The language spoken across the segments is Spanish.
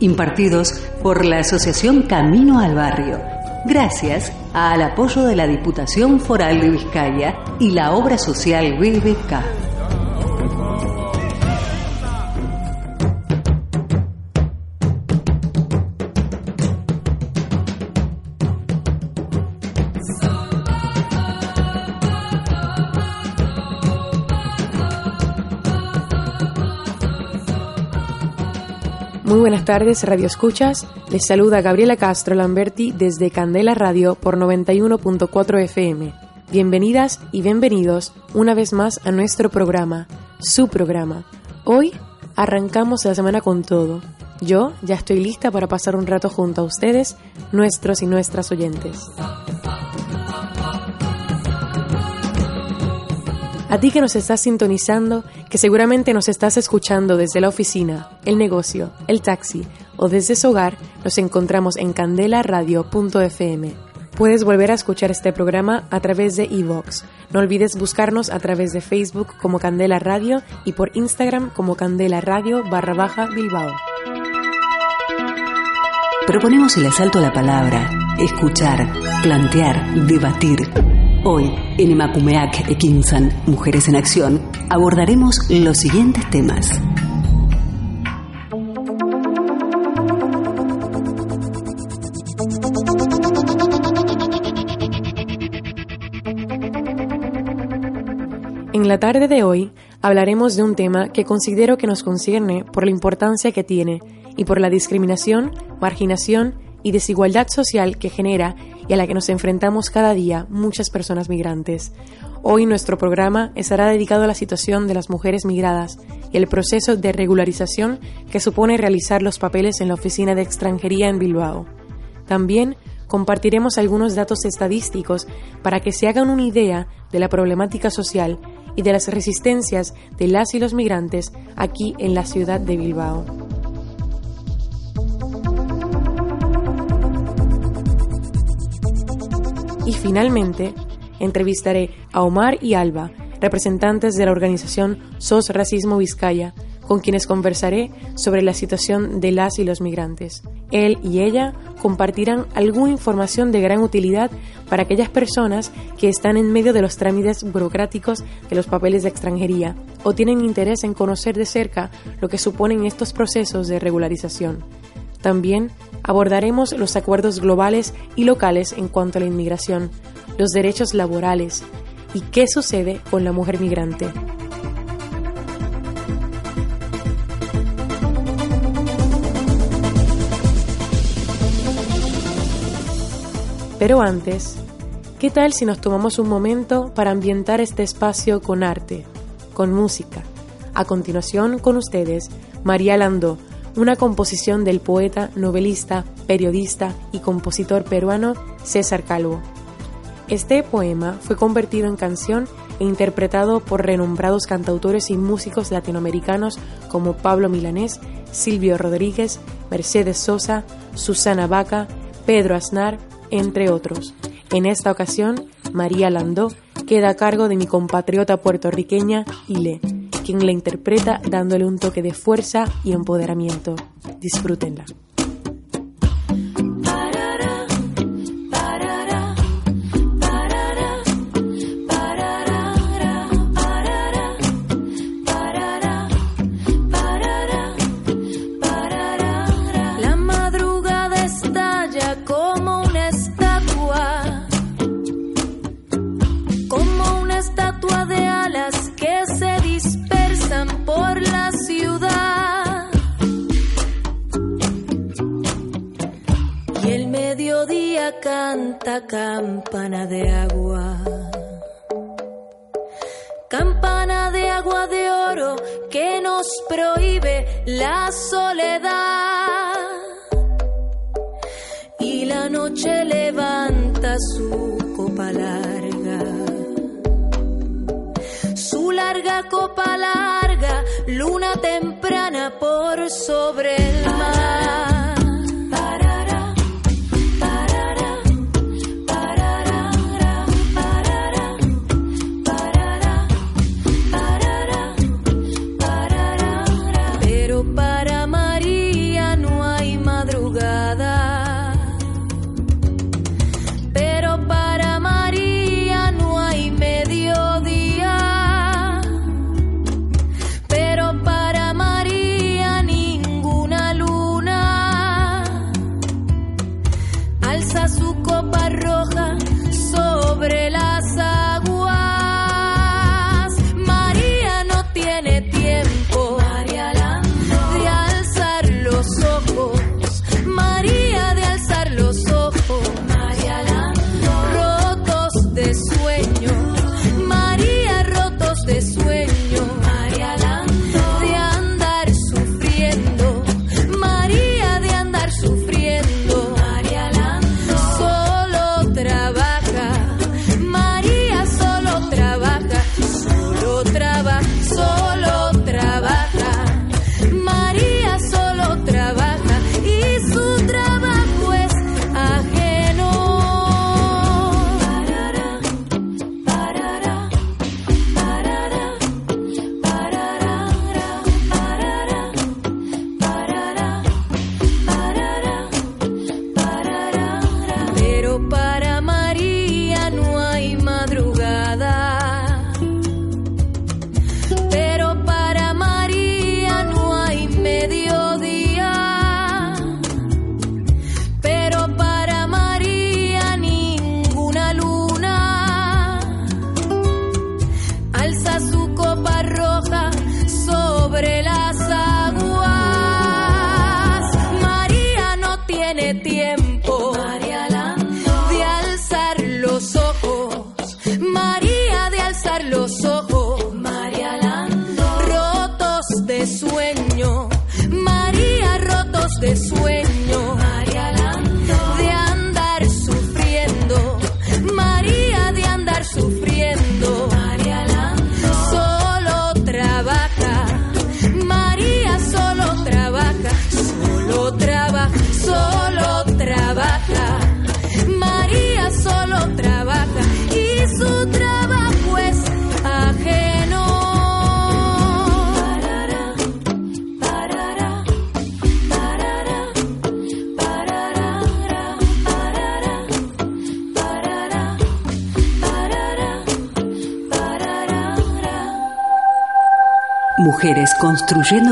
impartidos por la Asociación Camino al Barrio, gracias al apoyo de la Diputación Foral de Vizcaya y la obra social BBK. Buenas tardes, Radio Escuchas. Les saluda Gabriela Castro Lamberti desde Candela Radio por 91.4 FM. Bienvenidas y bienvenidos una vez más a nuestro programa, su programa. Hoy arrancamos la semana con todo. Yo ya estoy lista para pasar un rato junto a ustedes, nuestros y nuestras oyentes. A ti que nos estás sintonizando, que seguramente nos estás escuchando desde la oficina, el negocio, el taxi o desde su hogar, nos encontramos en candelaradio.fm. Puedes volver a escuchar este programa a través de iVox. No olvides buscarnos a través de Facebook como Candela Radio y por Instagram como Candela Radio barra baja Bilbao. Proponemos el asalto a la palabra, escuchar, plantear, debatir Hoy, en Emakumeak Ekinsan, Mujeres en Acción, abordaremos los siguientes temas. En la tarde de hoy hablaremos de un tema que considero que nos concierne por la importancia que tiene y por la discriminación, marginación y desigualdad social que genera y a la que nos enfrentamos cada día muchas personas migrantes. Hoy nuestro programa estará dedicado a la situación de las mujeres migradas y el proceso de regularización que supone realizar los papeles en la Oficina de Extranjería en Bilbao. También compartiremos algunos datos estadísticos para que se hagan una idea de la problemática social y de las resistencias de las y los migrantes aquí en la ciudad de Bilbao. Y finalmente, entrevistaré a Omar y Alba, representantes de la organización SOS Racismo Vizcaya, con quienes conversaré sobre la situación de las y los migrantes. Él y ella compartirán alguna información de gran utilidad para aquellas personas que están en medio de los trámites burocráticos de los papeles de extranjería o tienen interés en conocer de cerca lo que suponen estos procesos de regularización. También abordaremos los acuerdos globales y locales en cuanto a la inmigración, los derechos laborales y qué sucede con la mujer migrante. Pero antes, ¿qué tal si nos tomamos un momento para ambientar este espacio con arte, con música? A continuación, con ustedes, María Landó, una composición del poeta, novelista, periodista y compositor peruano César Calvo. Este poema fue convertido en canción e interpretado por renombrados cantautores y músicos latinoamericanos como Pablo Milanés, Silvio Rodríguez, Mercedes Sosa, Susana Vaca, Pedro Aznar, entre otros. En esta ocasión, María Landó queda a cargo de mi compatriota puertorriqueña Ile quien la interpreta dándole un toque de fuerza y empoderamiento. Disfrútenla.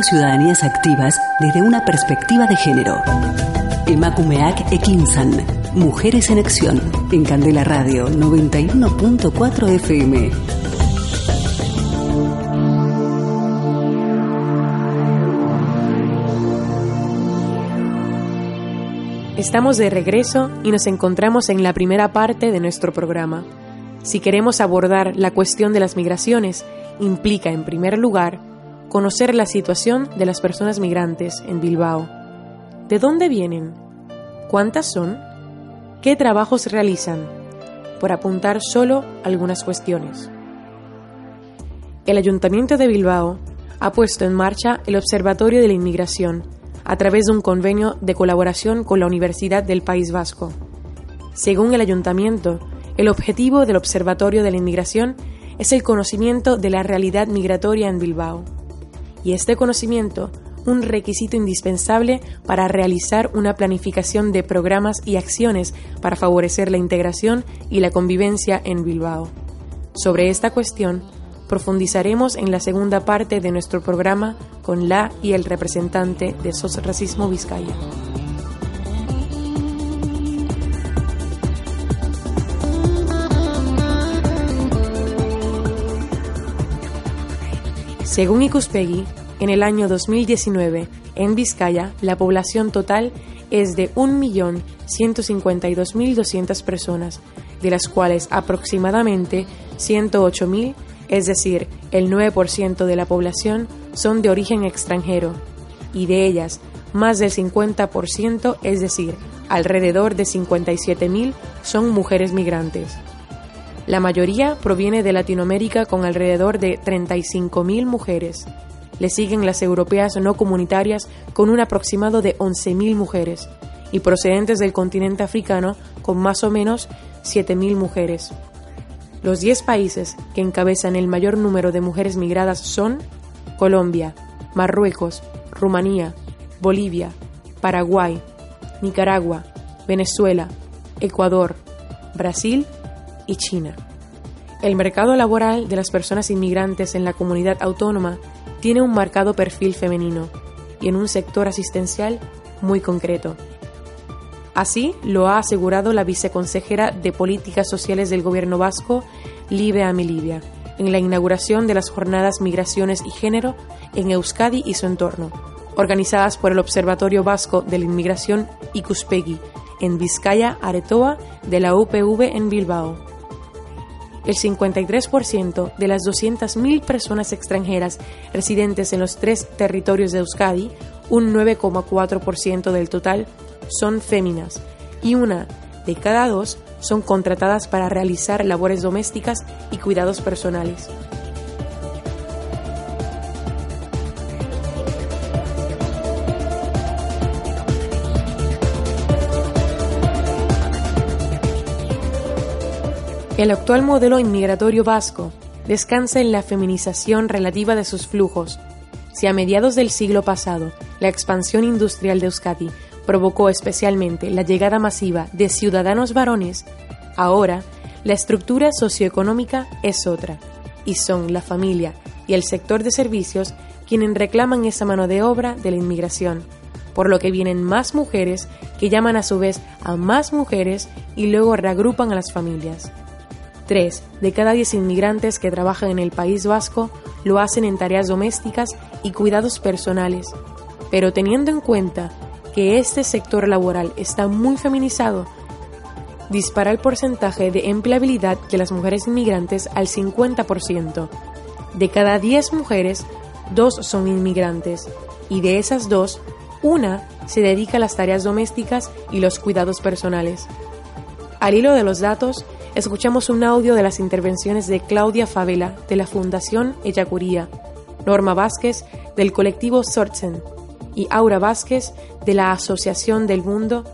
Ciudadanías activas desde una perspectiva de género. Emakumeak Ekinsan. Mujeres en Acción. En Candela Radio 91.4 FM. Estamos de regreso y nos encontramos en la primera parte de nuestro programa. Si queremos abordar la cuestión de las migraciones, implica, en primer lugar, conocer la situación de las personas migrantes en Bilbao. ¿De dónde vienen? ¿Cuántas son? ¿Qué trabajos realizan? Por apuntar solo algunas cuestiones. El Ayuntamiento de Bilbao ha puesto en marcha el Observatorio de la Inmigración a través de un convenio de colaboración con la Universidad del País Vasco. Según el Ayuntamiento, el objetivo del Observatorio de la Inmigración es el conocimiento de la realidad migratoria en Bilbao y este conocimiento un requisito indispensable para realizar una planificación de programas y acciones para favorecer la integración y la convivencia en Bilbao. Sobre esta cuestión, profundizaremos en la segunda parte de nuestro programa con la y el representante de SOS Racismo Vizcaya. Según Ikuspegui, en el año 2019, en Vizcaya, la población total es de 1.152.200 personas, de las cuales aproximadamente 108.000, es decir, el 9% de la población, son de origen extranjero, y de ellas, más del 50%, es decir, alrededor de 57.000, son mujeres migrantes. La mayoría proviene de Latinoamérica con alrededor de 35.000 mujeres. Le siguen las europeas no comunitarias con un aproximado de 11.000 mujeres y procedentes del continente africano con más o menos 7.000 mujeres. Los 10 países que encabezan el mayor número de mujeres migradas son Colombia, Marruecos, Rumanía, Bolivia, Paraguay, Nicaragua, Venezuela, Ecuador, Brasil y China. El mercado laboral de las personas inmigrantes en la comunidad autónoma tiene un marcado perfil femenino y en un sector asistencial muy concreto. Así lo ha asegurado la viceconsejera de Políticas Sociales del Gobierno vasco, Libe Amilibia, en la inauguración de las jornadas Migraciones y Género en Euskadi y su entorno, organizadas por el Observatorio Vasco de la Inmigración Icuspegui, en Vizcaya, Aretoa, de la UPV en Bilbao. El 53% de las 200.000 personas extranjeras residentes en los tres territorios de Euskadi, un 9,4% del total, son féminas y una de cada dos son contratadas para realizar labores domésticas y cuidados personales. El actual modelo inmigratorio vasco descansa en la feminización relativa de sus flujos. Si a mediados del siglo pasado la expansión industrial de Euskadi provocó especialmente la llegada masiva de ciudadanos varones, ahora la estructura socioeconómica es otra, y son la familia y el sector de servicios quienes reclaman esa mano de obra de la inmigración, por lo que vienen más mujeres que llaman a su vez a más mujeres y luego reagrupan a las familias. Tres de cada diez inmigrantes que trabajan en el País Vasco lo hacen en tareas domésticas y cuidados personales, pero teniendo en cuenta que este sector laboral está muy feminizado, dispara el porcentaje de empleabilidad de las mujeres inmigrantes al 50%. De cada 10 mujeres, dos son inmigrantes y de esas dos, una se dedica a las tareas domésticas y los cuidados personales. Al hilo de los datos, escuchamos un audio de las intervenciones de Claudia Favela de la Fundación Ellacuría, Norma Vázquez del colectivo Sortzen y Aura Vázquez de la Asociación del Mundo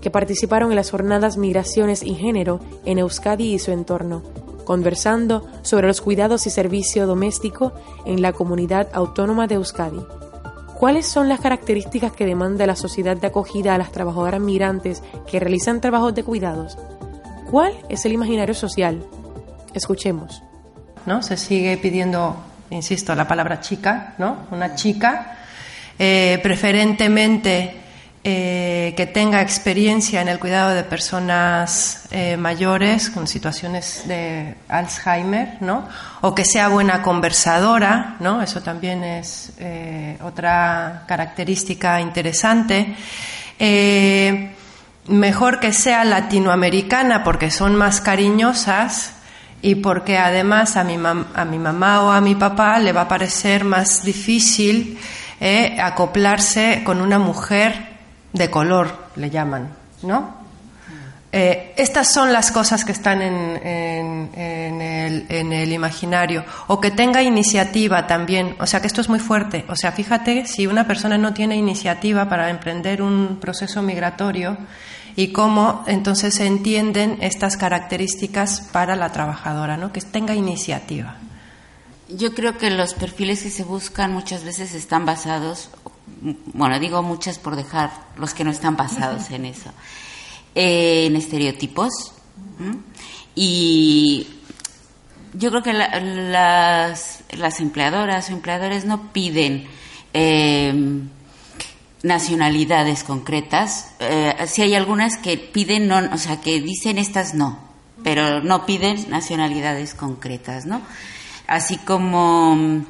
que participaron en las jornadas Migraciones y Género en Euskadi y su entorno, conversando sobre los cuidados y servicio doméstico en la comunidad autónoma de Euskadi. ¿Cuáles son las características que demanda la sociedad de acogida a las trabajadoras migrantes que realizan trabajos de cuidados? ¿Cuál es el imaginario social? Escuchemos. ¿No? Se sigue pidiendo, insisto, la palabra chica, ¿no? Una chica eh, preferentemente eh, que tenga experiencia en el cuidado de personas eh, mayores con situaciones de Alzheimer, ¿no? O que sea buena conversadora, ¿no? Eso también es otra característica interesante. Mejor que sea latinoamericana porque son más cariñosas y porque además a mi, a mi mamá o a mi papá le va a parecer más difícil eh, acoplarse con una mujer de color, le llaman, ¿no? Eh, estas son las cosas que están en, el, en, el, imaginario. O que tenga iniciativa también. O sea que esto es muy fuerte. O sea, fíjate si una persona no tiene iniciativa para emprender un proceso migratorio y cómo entonces se entienden estas características para la trabajadora, ¿no? Que tenga iniciativa. Yo creo que los perfiles que se buscan muchas veces están basados, bueno, digo muchas por dejar los que no están basados en eso, en estereotipos. Y yo creo que las, las, empleadoras o empleadores no piden em, nacionalidades concretas. Eh, si hay algunas que piden, no, o sea, que dicen estas no, pero no piden nacionalidades concretas, ¿no? así como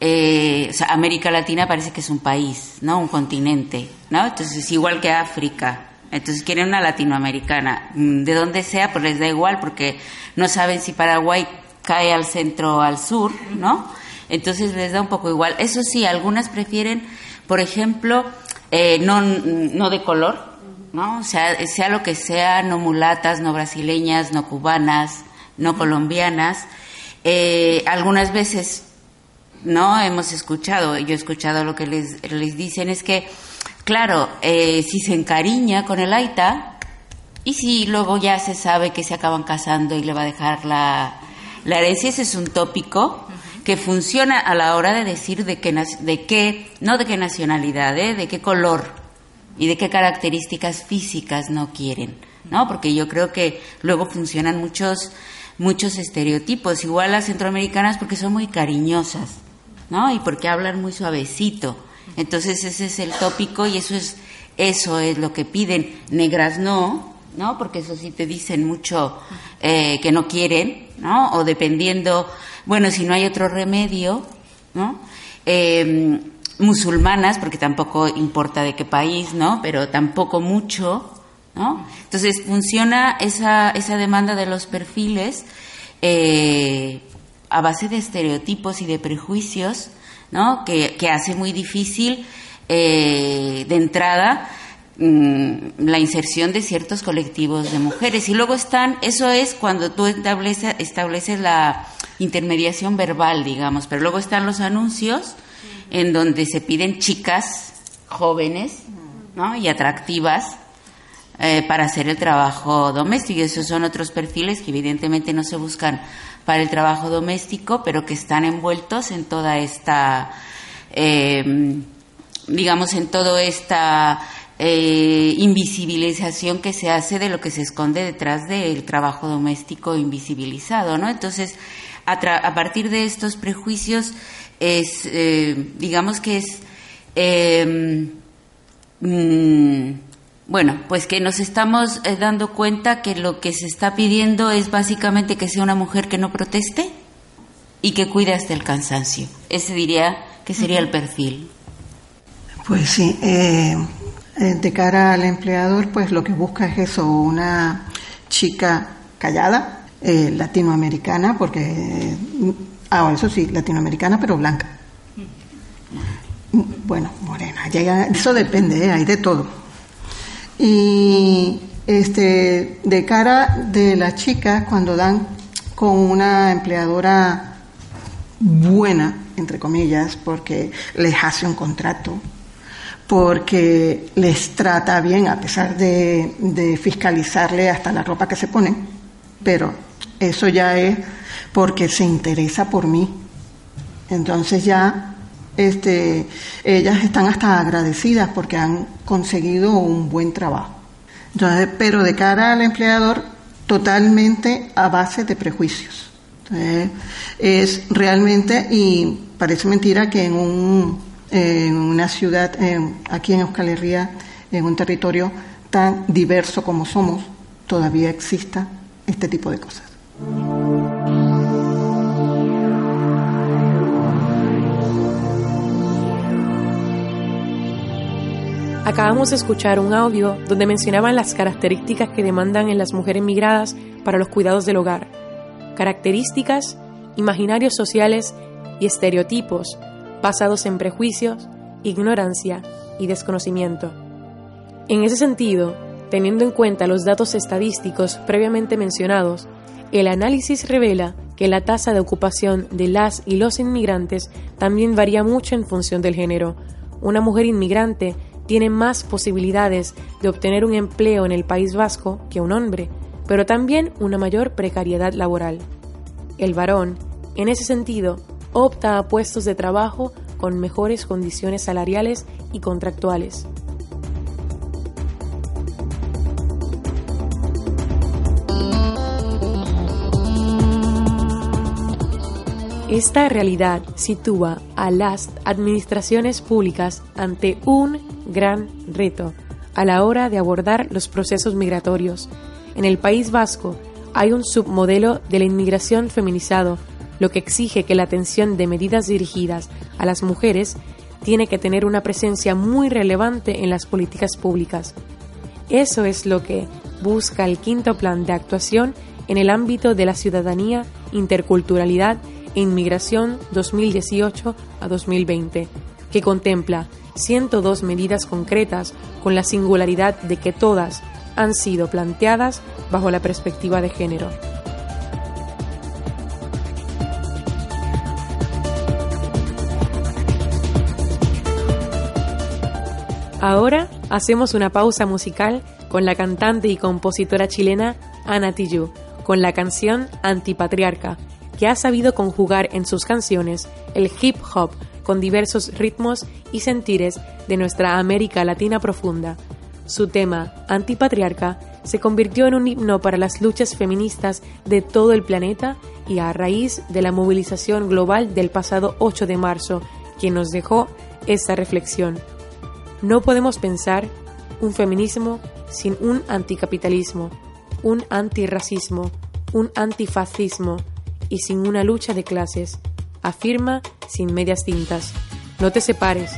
eh, América Latina parece que es un país, ¿no? Un continente, ¿no? Entonces, igual que África. Entonces quieren una latinoamericana. Mm, de donde sea, pues les da igual porque no saben si Paraguay cae al centro o al sur, ¿no? Entonces les da un poco igual. Eso sí, algunas prefieren, por ejemplo, eh, no, no de color, ¿no? sea, sea lo que sea, no mulatas, no brasileñas, no cubanas, no colombianas. Eh, algunas veces, ¿no? Hemos escuchado, yo he escuchado lo que les, les dicen, es que, claro, eh, si se encariña con el Aita, y si luego ya se sabe que se acaban casando y le va a dejar la, la herencia, ese es un tópico que funciona a la hora de decir de qué, de qué no de qué nacionalidad, ¿eh? de qué color y de qué características físicas no quieren, ¿no? Porque yo creo que luego funcionan muchos muchos estereotipos, igual las centroamericanas porque son muy cariñosas, ¿no? Y porque hablan muy suavecito. Entonces ese es el tópico y eso es eso es lo que piden. Negras no, ¿no? Porque eso sí te dicen mucho eh, que no quieren, ¿no? O dependiendo bueno, si no hay otro remedio, ¿no? Em, musulmanas, porque tampoco importa de qué país, ¿no? Pero tampoco mucho, ¿no? Entonces funciona esa, esa demanda de los perfiles eh, a base de estereotipos y de prejuicios, ¿no? Que, que hace muy difícil eh, de entrada mm, la inserción de ciertos colectivos de mujeres. Y luego están, eso es cuando tú estableces, la intermediación verbal, digamos, pero luego están los anuncios en donde se piden chicas jóvenes ¿no? y atractivas eh, para hacer el trabajo doméstico. Esos son otros perfiles que evidentemente no se buscan para el trabajo doméstico, pero que están envueltos en toda esta, em, digamos, en toda esta eh, invisibilización que se hace de lo que se esconde detrás del trabajo doméstico invisibilizado, ¿no? Entonces, a, partir de estos prejuicios es, eh, digamos que es, em, mm, bueno, pues que nos estamos eh, dando cuenta que lo que se está pidiendo es básicamente que sea una mujer que no proteste y que cuide hasta el cansancio. Ese diría que sería el perfil. Pues sí, eh, de cara al empleador, pues lo que busca es eso, una chica callada, eh, latinoamericana, porque, ah, eso sí, latinoamericana, pero blanca. Bueno, morena, eso depende, ¿eh? hay de todo. Y este, de cara de las chicas, cuando dan con una empleadora buena, entre comillas, porque les hace un contrato, porque les trata bien, a pesar de, de fiscalizarle hasta la ropa que se ponen, pero eso ya es porque se interesa por mí. Entonces ya este, ellas están hasta agradecidas porque han conseguido un buen trabajo. Entonces, pero de cara al empleador, totalmente a base de prejuicios. Es realmente, y parece mentira que en, un, en una ciudad, aquí en Euskal Herria, en un territorio tan diverso como somos, todavía exista este tipo de cosas. Acabamos de escuchar un audio donde mencionaban las características que demandan en las mujeres migradas para los cuidados del hogar. Características, imaginarios sociales y estereotipos basados en prejuicios, ignorancia y desconocimiento. En ese sentido, teniendo en cuenta los datos estadísticos previamente mencionados, el análisis revela que la tasa de ocupación de las y los inmigrantes también varía mucho en función del género. Una mujer inmigrante tiene más posibilidades de obtener un empleo en el País Vasco que un hombre, pero también una mayor precariedad laboral. El varón, en ese sentido, opta a puestos de trabajo con mejores condiciones salariales y contractuales. Esta realidad sitúa a las administraciones públicas ante un gran reto a la hora de abordar los procesos migratorios. En el País Vasco hay un submodelo de la inmigración feminizado, lo que exige que la atención de medidas dirigidas a las mujeres tiene que tener una presencia muy relevante en las políticas públicas. Eso es lo que busca el quinto plan de actuación en el ámbito de la ciudadanía, interculturalidad Inmigración 2018 a 2020, que contempla 102 medidas concretas con la singularidad de que todas han sido planteadas bajo la perspectiva de género. Ahora hacemos una pausa musical con la cantante y compositora chilena Ana Tijoux, con la canción Antipatriarca, que ha sabido conjugar en sus canciones el hip hop con diversos ritmos y sentires de nuestra América Latina profunda. Su tema, Antipatriarca, se convirtió en un himno para las luchas feministas de todo el planeta y a raíz de la movilización global del pasado 8 de marzo, quien nos dejó esta reflexión. No podemos pensar un feminismo sin un anticapitalismo, un antirracismo, un antifascismo y sin una lucha de clases. Afirma sin medias tintas. No te separes.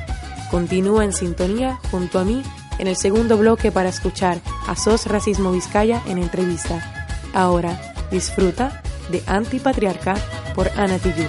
Continúa en sintonía junto a mí en el segundo bloque para escuchar a SOS Racismo Vizcaya en entrevista. Ahora, disfruta de Antipatriarca por Ana Tijoux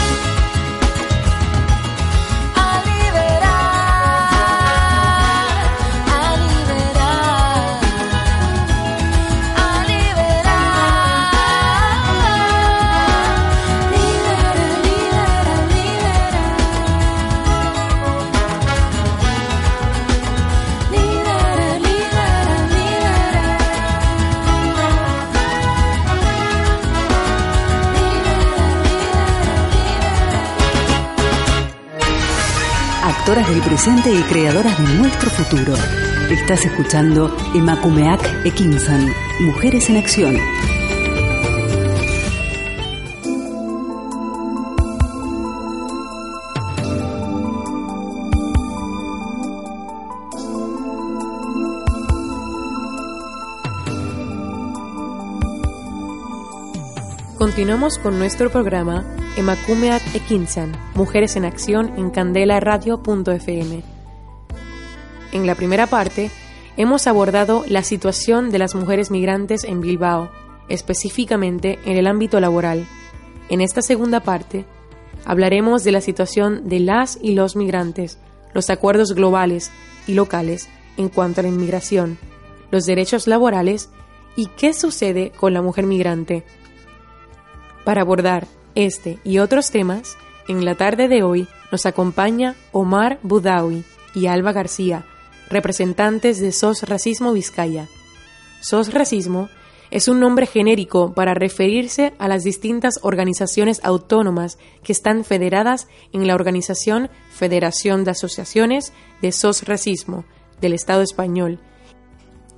Actoras del presente y creadoras de nuestro futuro. Estás escuchando Emakumeak Ekinsan, Mujeres en Acción. Continuamos con nuestro programa Emakumeak Ekinsan, Mujeres en Acción en candelaradio.fm. En la primera parte, hemos abordado la situación de las mujeres migrantes en Bilbao, específicamente en el ámbito laboral. En esta segunda parte, hablaremos de la situación de las y los migrantes, los acuerdos globales y locales en cuanto a la inmigración, los derechos laborales y qué sucede con la mujer migrante. Para abordar este y otros temas, en la tarde de hoy nos acompaña Omar Budawi y Alba García, representantes de SOS Racismo Vizcaya. SOS Racismo es un nombre genérico para referirse a las distintas organizaciones autónomas que están federadas en la organización Federación de Asociaciones de SOS Racismo del Estado español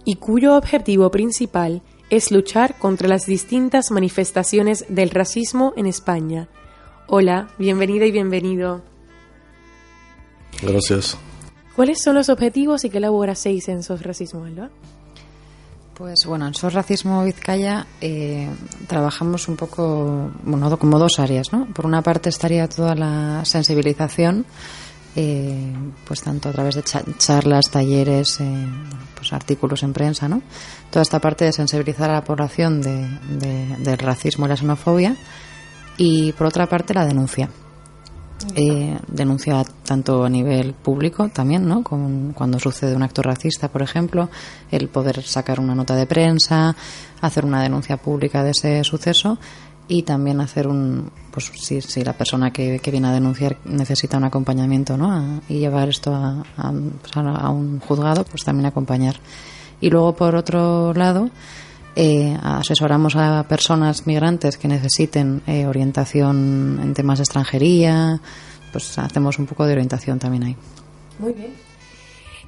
y cuyo objetivo principal es luchar contra las distintas manifestaciones del racismo en España. Hola, bienvenida y bienvenido. Gracias. ¿Cuáles son los objetivos y qué labor hacéis en SOS Racismo, Alba? Pues bueno, en SOS Racismo Vizcaya eh, trabajamos un poco, bueno, como dos áreas, ¿no? Por una parte estaría toda la sensibilización, eh, pues tanto a través de charlas, talleres, eh, pues artículos en prensa, ¿no? Toda esta parte de sensibilizar a la población de, del racismo y la xenofobia y por otra parte la denuncia eh, denuncia tanto a nivel público también, ¿no? Con, cuando sucede un acto racista, por ejemplo, el poder sacar una nota de prensa, hacer una denuncia pública de ese suceso y también hacer un, pues si, si la persona que, que, viene a denunciar necesita un acompañamiento, ¿no? y llevar esto a, a, pues a un juzgado, pues también acompañar. Y luego, por otro lado, eh, asesoramos a personas migrantes que necesiten eh, orientación en temas de extranjería, pues hacemos un poco de orientación también ahí. Muy bien.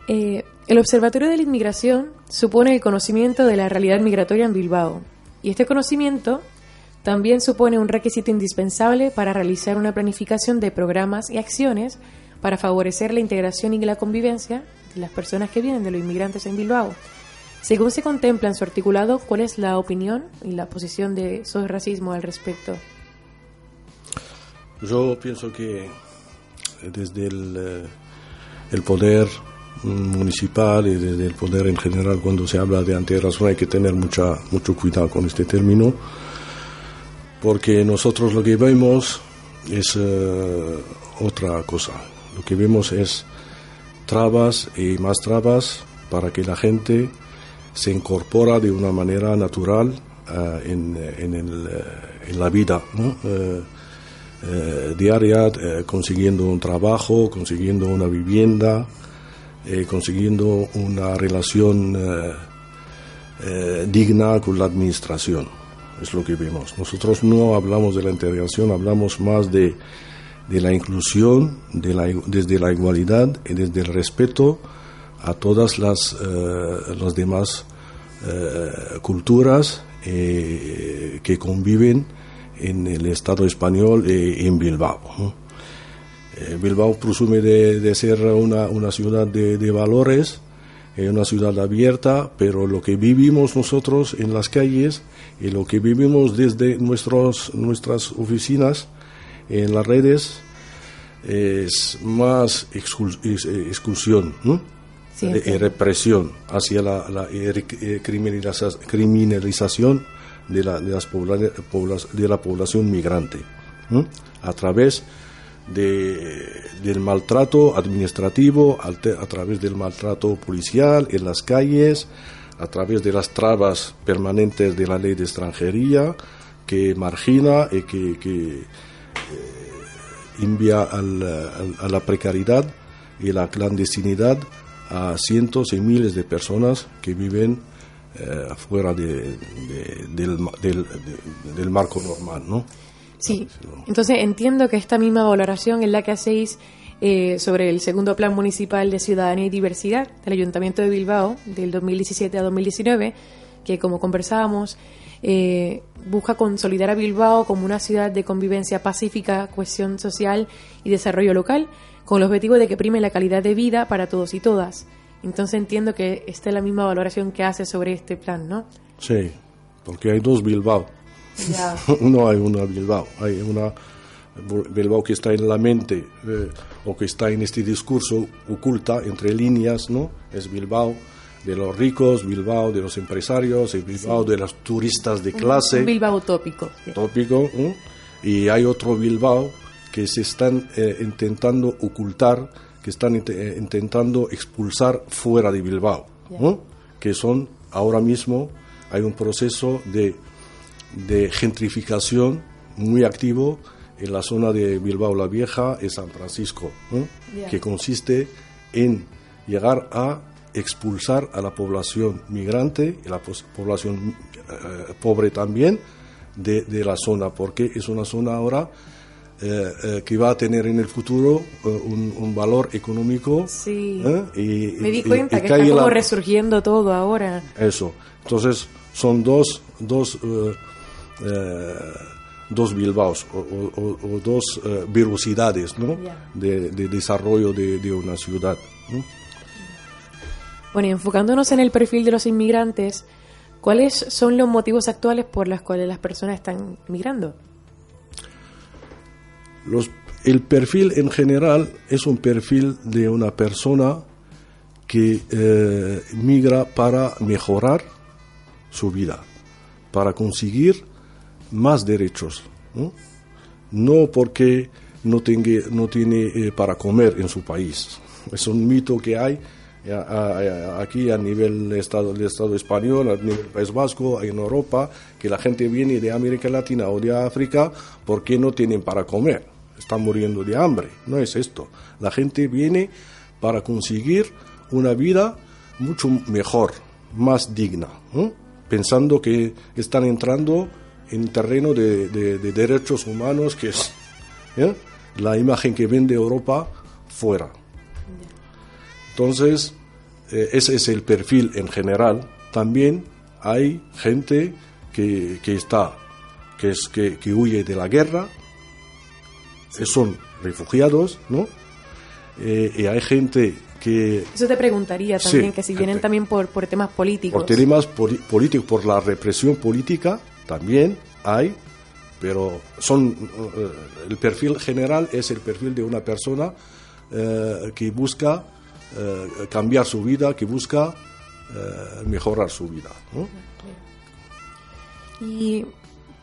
Eh, el Observatorio de la Inmigración supone el conocimiento de la realidad migratoria en Bilbao y este conocimiento también supone un requisito indispensable para realizar una planificación de programas y acciones para favorecer la integración y la convivencia de las personas que vienen de los inmigrantes en Bilbao según se contempla en su articulado, ¿cuál es la opinión y la posición de SOS Racismo al respecto? Yo pienso que desde el, eh, el poder municipal y desde el poder en general, cuando se habla de antirracismo, hay que tener mucha, mucho cuidado con este término, porque nosotros lo que vemos es uh, otra cosa. Lo que vemos es trabas y más trabas para que la gente se incorpora de una manera natural uh, en, en, la vida diaria, consiguiendo un trabajo, consiguiendo una vivienda, consiguiendo una relación digna con la administración. Es lo que vemos. Nosotros no hablamos de la integración, hablamos más de, de la inclusión, de la, desde la igualdad y desde el respeto a todas las, eh, las demás eh, culturas eh, que conviven en el Estado español y en Bilbao. Bilbao presume de, de ser una, una, ciudad de, de valores, una ciudad abierta, pero lo que vivimos nosotros en las calles y lo que vivimos desde nuestros, nuestras oficinas en las redes es más exclusión sí, de represión hacia la, la criminalización de la, de, las de la población migrante ¿no? a través de, del maltrato administrativo, a través del maltrato policial en las calles, a través de las trabas permanentes de la ley de extranjería que margina y que, que eh, envía al, a la precariedad y la clandestinidad a cientos y miles de personas que viven eh, fuera de, de, del, del, del, marco normal, ¿no? Sí, entonces entiendo que esta misma valoración es la que hacéis eh, sobre el segundo plan municipal de ciudadanía y diversidad del Ayuntamiento de Bilbao del 2017 a 2019, que como conversábamos, eh, busca consolidar a Bilbao como una ciudad de convivencia pacífica, cohesión social y desarrollo local, con el objetivo de que prime la calidad de vida para todos y todas. Entonces entiendo que esta es la misma valoración que hace sobre este plan, ¿no? Sí, porque hay dos Bilbao. No hay una Bilbao, hay una Bilbao que está en la mente eh, o que está en este discurso oculta entre líneas, ¿no? Es Bilbao de los ricos, Bilbao de los empresarios, el Bilbao sí. de los turistas de clase. Un Bilbao tópico. Tópico. ¿eh? Y hay otro Bilbao que se están eh, intentando ocultar, que están int eh, intentando expulsar fuera de Bilbao, yeah. que son ahora mismo hay un proceso de, de, gentrificación muy activo en la zona de Bilbao la Vieja y San Francisco, yeah. que consiste en llegar a expulsar a la población migrante y la población eh, pobre también de, de, la zona, porque es una zona ahora eh, eh, que va a tener en el futuro un, un, valor económico. Sí. Y, Me di cuenta que está como resurgiendo todo ahora. Eso. Entonces, son dos, dos, dos Bilbaos o, o, dos virusidades ¿no? de, de, desarrollo de, de una ciudad. ¿no? Bueno, y enfocándonos en el perfil de los inmigrantes, ¿cuáles son los motivos actuales por los cuales las personas están migrando? Los, el perfil en general es un perfil de una persona que eh, migra para mejorar su vida, para conseguir más derechos, no, porque no, tenga, no tiene eh, para comer en su país. Es un mito que hay aquí a nivel del Estado, del Estado español, a nivel País Vasco, en Europa, que la gente viene de América Latina o de África porque no tienen para comer, están muriendo de hambre. No es esto. La gente viene para conseguir una vida mucho mejor, más digna, pensando que están entrando en terreno de, derechos humanos, que es la imagen que vende Europa fuera. Entonces, eh, ese es el perfil en general. También hay gente que, que está, que, es, que, que, huye de la guerra, que son refugiados, ¿no? Eh, y hay gente que... Eso te preguntaría también, que si vienen también por, por temas políticos. Por temas políticos, por la represión política, también hay, pero son eh, el perfil general es el perfil de una persona que busca eh, cambiar su vida, que busca eh, mejorar su vida. Y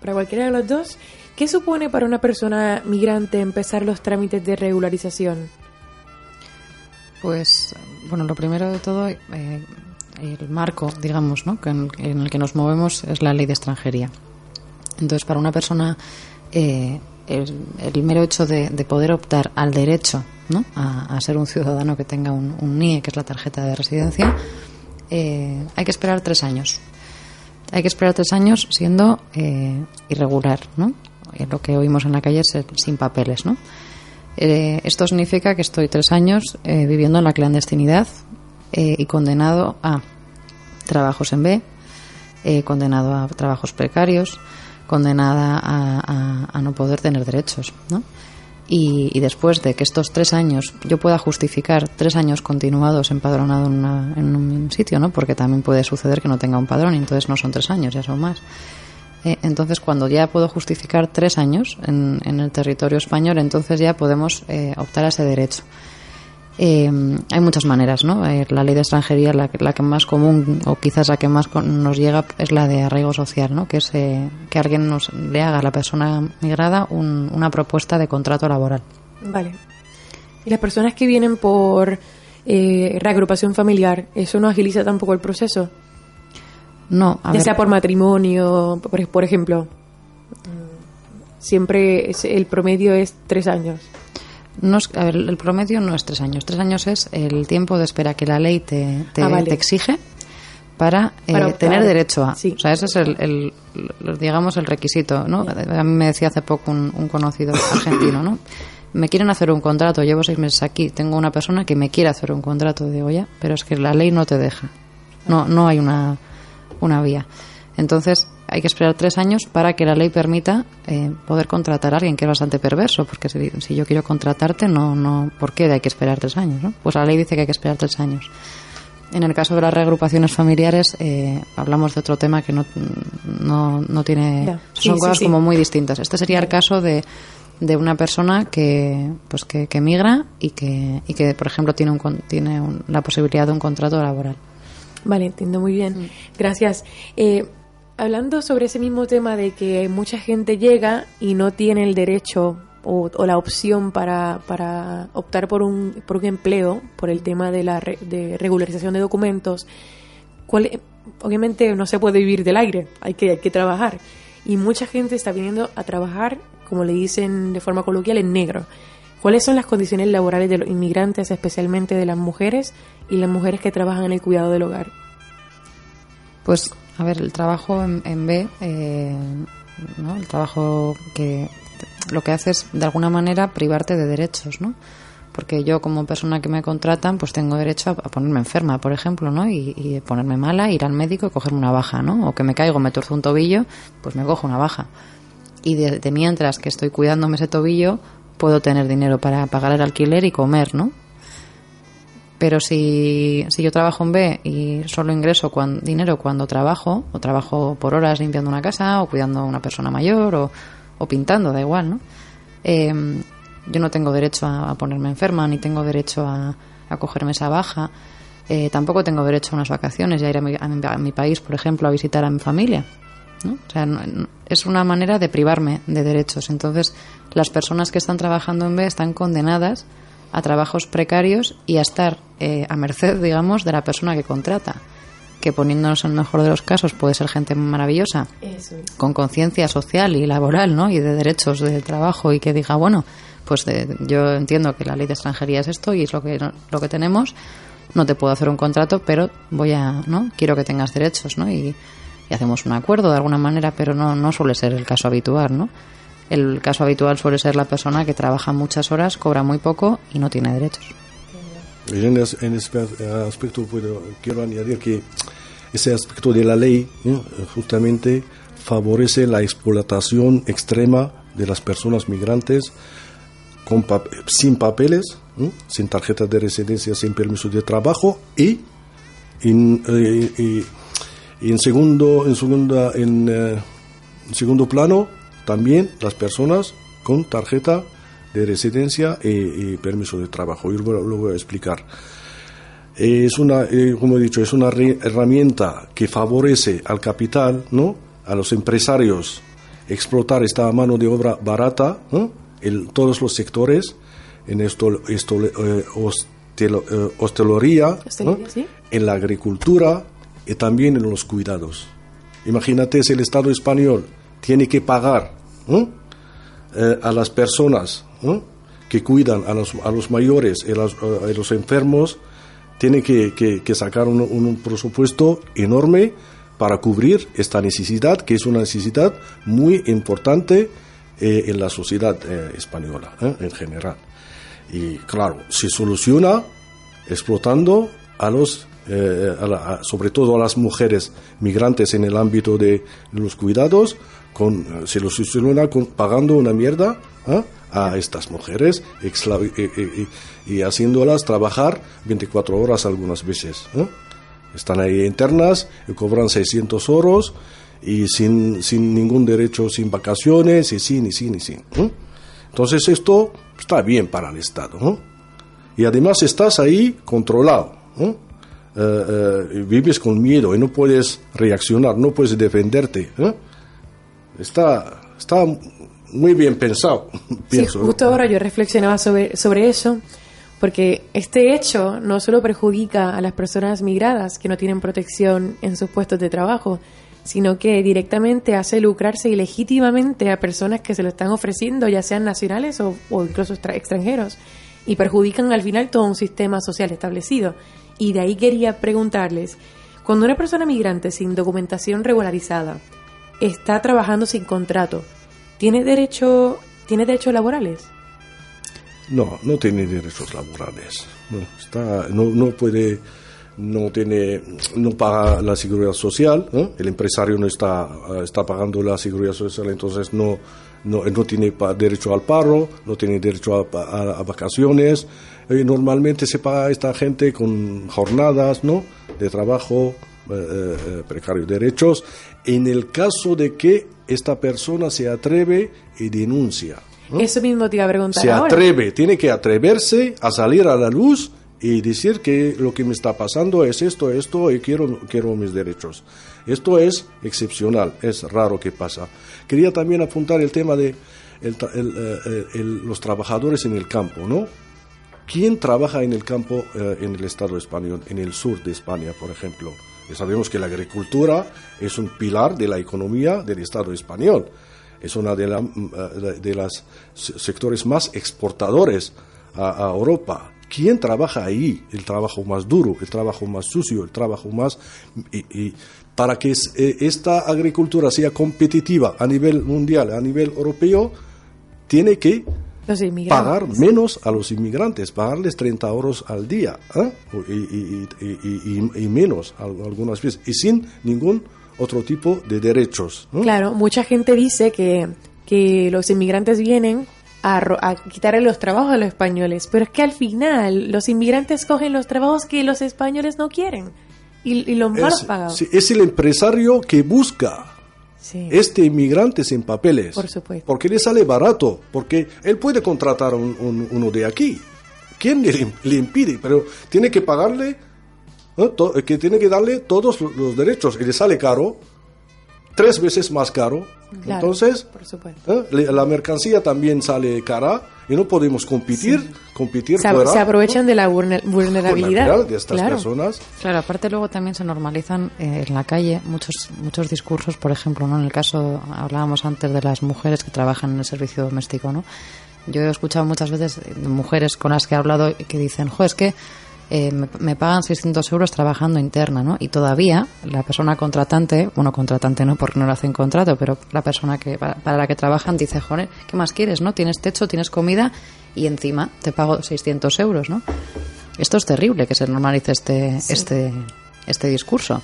para cualquiera de los dos, ¿qué supone para una persona migrante empezar los trámites de regularización? Pues, bueno, lo primero de todo, eh, el marco, digamos, ¿no? en, el que nos movemos es la ley de extranjería. Entonces, para una persona, el, mero hecho de, de, poder optar al derecho a, ser un ciudadano que tenga un, NIE, que es la tarjeta de residencia, eh, hay que esperar tres años. Hay que esperar tres años siendo eh, irregular, ¿no? Eh, lo que oímos en la calle es sin papeles, ¿no? esto significa que estoy tres años viviendo en la clandestinidad y condenado a trabajos en B, condenado a trabajos precarios, condenada a, a, no poder tener derechos, ¿no? Y, después de que estos tres años yo pueda justificar tres años continuados empadronado en, en un sitio, ¿no? Porque también puede suceder que no tenga un padrón y entonces no son tres años, ya son más. Eh, entonces, cuando ya puedo justificar tres años en, en el territorio español, entonces ya podemos eh, optar a ese derecho. Eh, hay muchas maneras, ¿no? Eh, la ley de extranjería, la, la, que más común o quizás la que más nos llega es la de arraigo social, ¿no? Que es eh, que alguien nos le haga a la persona migrada una propuesta de contrato laboral. Vale. ¿Y las personas que vienen por eh, reagrupación familiar, eso no agiliza tampoco el proceso? No, a ya sea por matrimonio, por, por ejemplo. Siempre el promedio es tres años. No a ver, el promedio no es tres años. Tres años es el tiempo de espera que la ley te, te, ah, exige para, eh, tener derecho a. O sea, ese es el, digamos, el requisito, ¿no? A mí me decía hace poco un, conocido argentino, ¿no? Me quieren hacer un contrato, llevo seis meses aquí, tengo una persona que me quiere hacer un contrato, de ya, pero es que la ley no te deja. No, no hay una, una vía. Entonces, hay que esperar tres años para que la ley permita eh, poder contratar a alguien, que es bastante perverso, porque si, yo quiero contratarte, no, no, ¿por qué hay que esperar tres años? ¿no? Pues la ley dice que hay que esperar tres años. En el caso de las reagrupaciones familiares, eh, hablamos de otro tema que no, no, no tiene. son cosas como muy distintas. Este sería el caso de, de una persona que pues que, que migra y que, y que, por ejemplo, tiene, un, tiene la posibilidad de un contrato laboral. Vale, entiendo muy bien. Gracias. Eh, hablando sobre ese mismo tema de que mucha gente llega y no tiene el derecho o, la opción para, para optar por un, por un empleo, por el tema de la de regularización de documentos, ¿cuál, obviamente no se puede vivir del aire, hay que, hay que trabajar. Y mucha gente está viniendo a trabajar, como le dicen de forma coloquial, en negro. ¿Cuáles son las condiciones laborales de los inmigrantes, especialmente de las mujeres y las mujeres que trabajan en el cuidado del hogar? Pues, a ver, el trabajo en, B, eh, ¿no? el trabajo que lo que hace es, de alguna manera, privarte de derechos, ¿no? Porque yo, como persona que me contratan, pues tengo derecho a, ponerme enferma, por ejemplo, ¿no? Y, ponerme mala, ir al médico y cogerme una baja, ¿no? O que me caigo, me torzo un tobillo, pues me cojo una baja. Y de mientras que estoy cuidándome ese tobillo, puedo tener dinero para pagar el alquiler y comer, ¿no? Pero si, si yo trabajo en B y solo ingreso dinero cuando trabajo, o trabajo por horas limpiando una casa, o cuidando a una persona mayor, o, o pintando, da igual, ¿no? Em, yo no tengo derecho a, ponerme enferma, ni tengo derecho a, a cogerme esa baja. Eh, tampoco tengo derecho a unas vacaciones y a ir a mi, a mi, país, por ejemplo, a visitar a mi familia. ¿no? O sea, es una manera de privarme de derechos. Entonces, las personas que están trabajando en B están condenadas a trabajos precarios y a estar eh, a merced, digamos, de la persona que contrata. Que poniéndonos en el mejor de los casos puede ser gente maravillosa, con conciencia social y laboral, ¿no? Y de derechos de trabajo y que diga, bueno, pues yo entiendo que la ley de extranjería es esto y es lo que, lo que tenemos, no te puedo hacer un contrato, pero voy a, ¿no? Quiero que tengas derechos, ¿no? Y, y hacemos un acuerdo de alguna manera, pero no, no suele ser el caso habitual, ¿no? El caso habitual suele ser la persona que trabaja muchas horas, cobra muy poco y no tiene derechos. En ese aspecto quiero añadir que ese aspecto de la ley justamente favorece la explotación extrema de las personas migrantes con sin papeles, sin tarjeta de residencia, sin permiso de trabajo y, eh, en segundo en segunda en eh, segundo plano también las personas con tarjeta de residencia y, permiso de trabajo. Yo lo, voy a explicar. Es una, eh, como he dicho, es una herramienta que favorece al capital, ¿no? a los empresarios, explotar esta mano de obra barata en todos los sectores, en esto, esto eh, eh, hostelería, en la agricultura y también en los cuidados. Imagínate si el Estado español tiene que pagar eh, a las personas que cuidan a los, a los mayores a los, a los enfermos, tiene que, que, sacar un, un, presupuesto enorme para cubrir esta necesidad, que es una necesidad muy importante eh, en la sociedad eh, española en general. Y claro, se soluciona explotando a los sobre todo a las mujeres migrantes en el ámbito de los cuidados con, se lo soluciona con, pagando una mierda ¿ah? a estas mujeres y, haciéndolas trabajar 24 horas algunas veces. Están ahí internas y cobran 600 euros y sin, sin ningún derecho, sin vacaciones y sin, y sin, y sin. Entonces esto está bien para el Estado. Y además estás ahí controlado. Eh, eh, vives con miedo y no puedes reaccionar, no puedes defenderte. Está, está muy bien pensado, pienso. justo ahora yo reflexionaba sobre, sobre eso, porque este hecho no solo perjudica a las personas migradas que no tienen protección en sus puestos de trabajo, sino que directamente hace lucrarse ilegítimamente a personas que se lo están ofreciendo, ya sean nacionales o, o incluso extranjeros, y perjudican al final todo un sistema social establecido. Y de ahí quería preguntarles, cuando una persona migrante sin documentación regularizada está trabajando sin contrato, ¿tiene derecho, ¿tiene derechos laborales? No, no tiene derechos laborales. No, está, no, no puede, no tiene, no paga la seguridad social. El empresario no está, está pagando la seguridad social, entonces no, no, no tiene derecho al paro, no tiene derecho a, vacaciones. Eh, normalmente se paga a esta gente con jornadas, ¿no? De trabajo eh, eh, precario, derechos, en el caso de que esta persona se atreve y denuncia. Eso mismo te iba a preguntar. Se atreve, tiene que atreverse a salir a la luz y decir que lo que me está pasando es esto, esto y quiero, quiero mis derechos. Esto es excepcional, es raro que pasa. Quería también apuntar el tema de eh, los trabajadores en el campo, ¿no? ¿Quién trabaja en el campo en el Estado español, en el sur de España, por ejemplo? Sabemos que la agricultura es un pilar de la economía del Estado español. es una de, la, de, de los sectores más exportadores a, Europa. ¿Quién trabaja ahí? El trabajo más duro, el trabajo más sucio, el trabajo más... Y, para que eh, esta agricultura sea competitiva a nivel mundial, a nivel europeo, tiene que. Pagar menos a los inmigrantes, pagarles 30 euros al día ¿eh? y, y- y- menos algunas veces, y sin ningún otro tipo de derechos. ¿no? Claro, mucha gente dice que, que los inmigrantes vienen a, a quitarle los trabajos a los españoles, pero es que al final los inmigrantes cogen los trabajos que los españoles no quieren y, y los malos es, pagados. sí, es el empresario que busca Sí. este inmigrante sin papeles. Por supuesto. Porque le sale barato, porque él puede contratar a un- un- uno de aquí. ¿Quién le, le impide? Pero tiene que pagarle, ¿no? To- que tiene que darle todos lo- los derechos. Y le sale caro, tres veces más caro. Claro, Entonces, por supuesto. ¿eh? La mercancía también sale cara y no podemos competir, competir Se, fuera se aprovechan de la vulner- con la vulnerabilidad. de estas claro. personas. Claro, aparte luego también se normalizan eh, en la calle muchos muchos discursos, por ejemplo, ¿no? En el caso, hablábamos antes de las mujeres que trabajan en el servicio doméstico, ¿no? Yo he escuchado muchas veces mujeres con las que he hablado que dicen, jo, es que eh, me, me pagan 600 euros trabajando interna, ¿no? Y todavía la persona contratante, bueno, contratante no porque no lo hacen contrato, pero la persona que para, para la que trabajan dice, joder, ¿qué más quieres, no? Tienes techo, tienes comida y encima te pago 600 euros, ¿no? Esto es terrible que se normalice este, este, este discurso,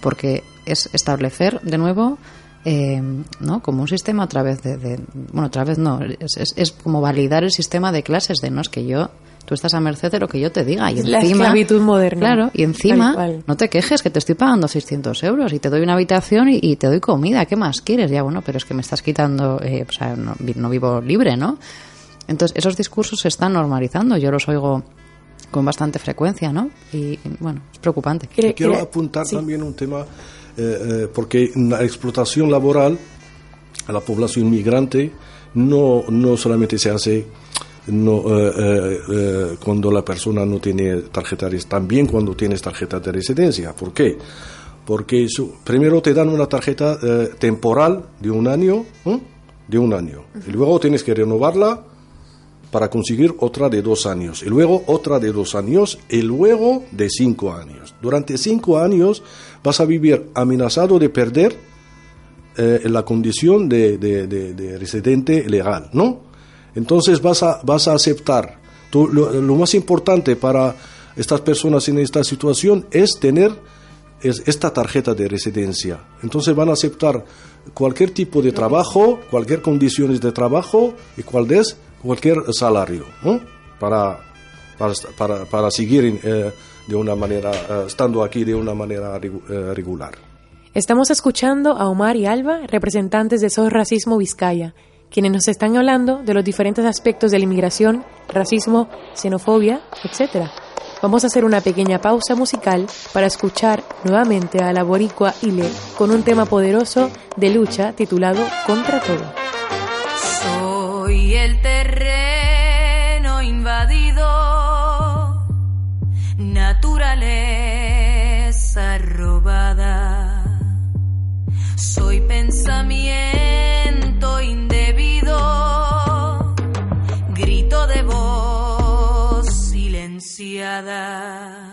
porque es establecer de nuevo, eh, ¿no? Como un sistema a través de, de- bueno, otra vez no, es, es, es como validar el sistema de clases de no es que yo, tú estás a merced de lo que yo te diga y Es la encima, esclavitud moderna. claro, y encima no te quejes que te estoy pagando 600 euros y te doy una habitación y, y te doy comida, ¿qué más quieres? Ya bueno, pero es que me estás quitando, eh, o sea, no, vi- no vivo libre, ¿no? Entonces esos discursos se están normalizando, yo los oigo con bastante frecuencia, ¿no? Y, bueno, es preocupante. Quiero apuntar sí. también un tema, eh, eh, porque la explotación laboral a la población migrante no, no solamente se hace no, eh, eh, eh, cuando la persona no tiene tarjeta de también cuando tienes tarjeta de residencia. ¿Por qué? Porque su- primero te dan una tarjeta temporal de un año, de un año, y luego tienes que renovarla para conseguir otra de dos años, y luego otra de dos años, y luego de cinco años. Durante cinco años vas a vivir amenazado de perder la condición de- de residente legal, ¿no? Entonces vas a, vas a aceptar. Lo, más importante para estas personas en esta situación es tener es- esta tarjeta de residencia. Entonces van a aceptar cualquier tipo de trabajo, cualquier condiciones de trabajo y cual es cualquier salario. Para, para, para, para seguir eh, de una manera, eh, estando aquí de una manera eh, regular. Estamos escuchando a Omar y Alba, representantes de SOS Racismo Vizcaya, quienes nos están hablando de los diferentes aspectos de la inmigración, racismo, xenofobia, etc. Vamos a hacer una pequeña pausa musical para escuchar nuevamente a la boricua Ile con un tema poderoso de lucha titulado Contra Todo. Soy el terreno da.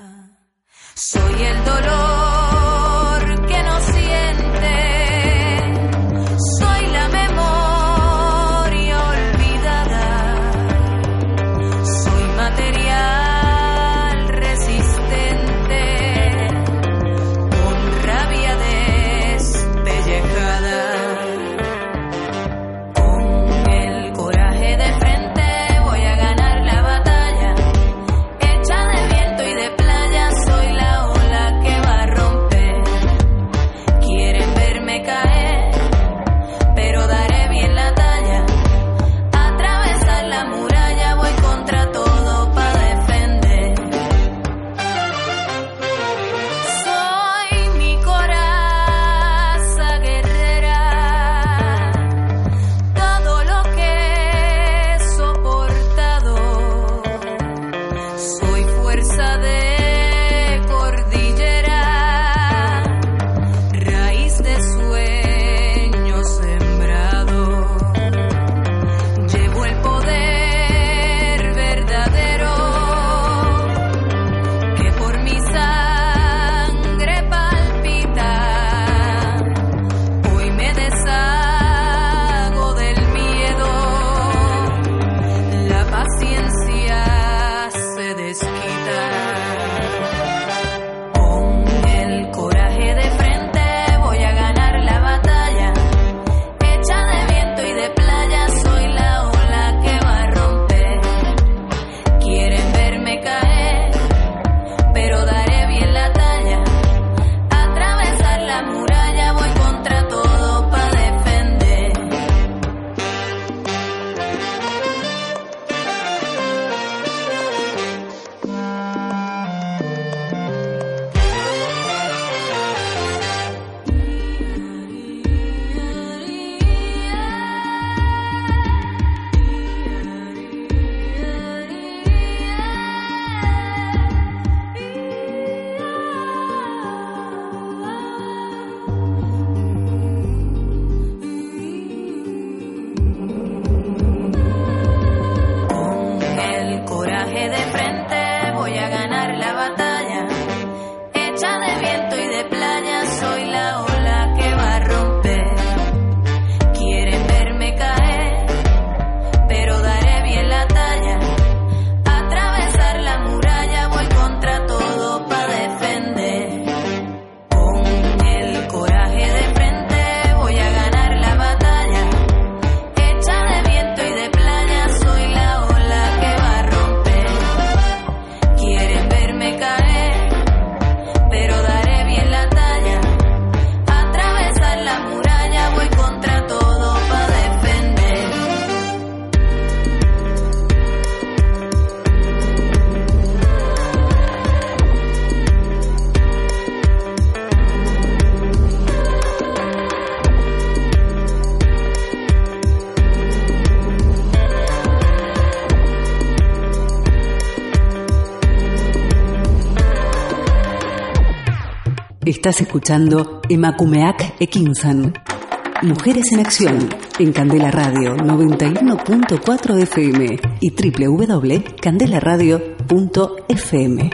Estás escuchando Emakumeak Ekinsan. Mujeres en Acción en Candela Radio 91.4 FM y www.candelaradio.fm.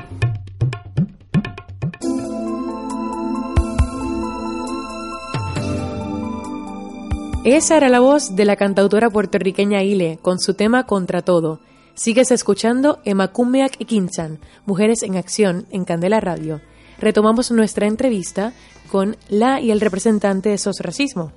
Esa era la voz de la cantautora puertorriqueña Ile con su tema Contra Todo. Sigues escuchando Emakumeak Ekinsan, Mujeres en Acción en Candela Radio retomamos nuestra entrevista con la y el representante de SOS Racismo.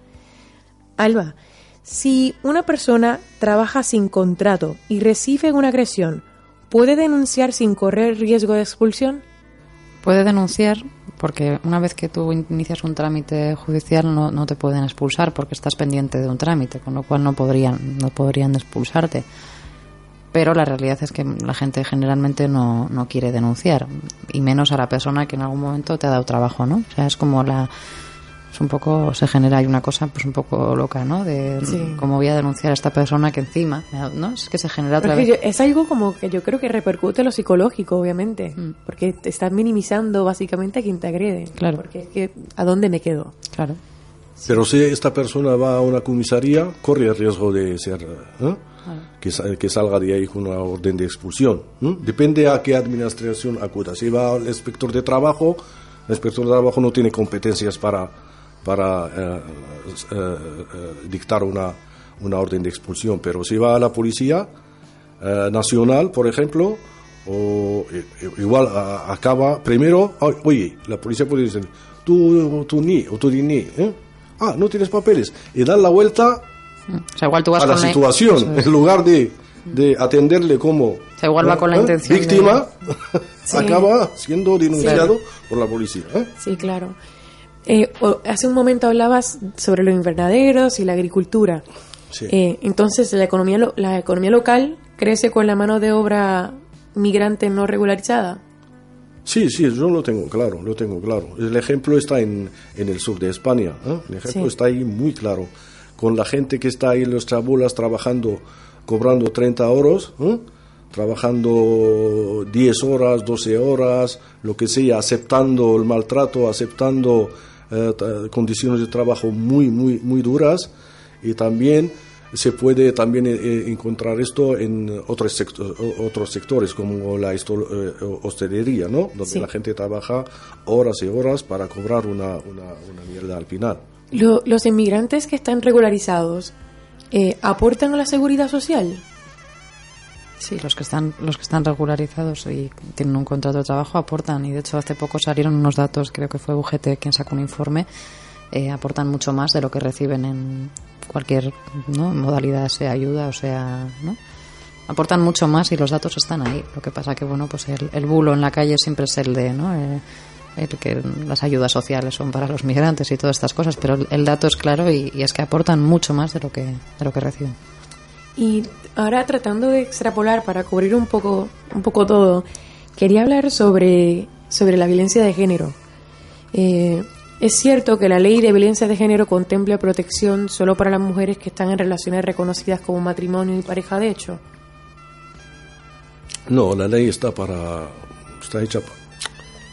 Alba, si una persona trabaja sin contrato y recibe una agresión, ¿puede denunciar sin correr riesgo de expulsión? Puede denunciar porque una vez que tú inicias un trámite judicial no, no te pueden expulsar porque estás pendiente de un trámite, con lo cual no podrían, no podrían expulsarte pero la realidad es que la gente generalmente no, no quiere denunciar y menos a la persona que en algún momento te ha dado trabajo, ¿no? O sea, es como la es un poco se genera hay una cosa pues un poco loca, ¿no? De cómo voy a denunciar a esta persona que encima, ¿no? Es que se genera otra vez. es algo como que yo creo que repercute en lo psicológico, obviamente, mm. porque te estás minimizando básicamente a quien te agrede. Claro. Porque es que ¿a dónde me quedo? Claro. Pero si esta persona va a una comisaría, corre el riesgo de ser ¿eh? Que, que, salga de ahí con una orden de expulsión. Depende a qué administración acuda. Si va al inspector de trabajo, el inspector de trabajo no tiene competencias para, para eh, eh, eh, dictar una, una orden de expulsión, pero si va a la policía nacional, por ejemplo, o igual acaba primero, oye, la policía puede decir, tú, tú ni, o tú ni, ah, no tienes papeles, y dan la vuelta a la situación, en lugar de, de atenderle como Se igual va con la ¿eh? intención víctima, acaba siendo denunciado por la policía. ¿eh? Sí, claro. Eh, hace un momento hablabas sobre los invernaderos y la agricultura. entonces, la economía, la economía local crece con la mano de obra migrante no regularizada. Sí, sí, yo lo tengo claro, lo tengo claro. El ejemplo está en, en el sur de España. El ejemplo está ahí muy claro con la gente que está ahí en los chabulas trabajando, cobrando 30 euros, trabajando 10 horas, 12 horas, lo que sea, aceptando el maltrato, aceptando eh, condiciones de trabajo muy, muy, muy duras. Y también se puede también eh, eh, encontrar esto en otros, otros sectores como la hostelería, ¿no? donde la gente trabaja horas y horas para cobrar una, una, una mierda al final los inmigrantes que están regularizados eh, aportan a la seguridad social. Sí, los que están los que están regularizados y tienen un contrato de trabajo aportan y de hecho hace poco salieron unos datos, creo que fue UGT quien sacó un informe, eh, aportan mucho más de lo que reciben en cualquier modalidad, sea ayuda o sea, ¿no? aportan mucho más y los datos están ahí. Lo que pasa que bueno, pues el, bulo en la calle siempre es el de, ¿no? Eh, que las ayudas sociales son para los migrantes y todas estas cosas, pero el dato es claro y, es que aportan mucho más de lo que, de lo que reciben. Y ahora tratando de extrapolar para cubrir un poco, un poco todo, quería hablar sobre, sobre la violencia de género. Eh, es cierto que la ley de violencia de género contempla protección solo para las mujeres que están en relaciones reconocidas como matrimonio y pareja de hecho. No, la ley está para está hecha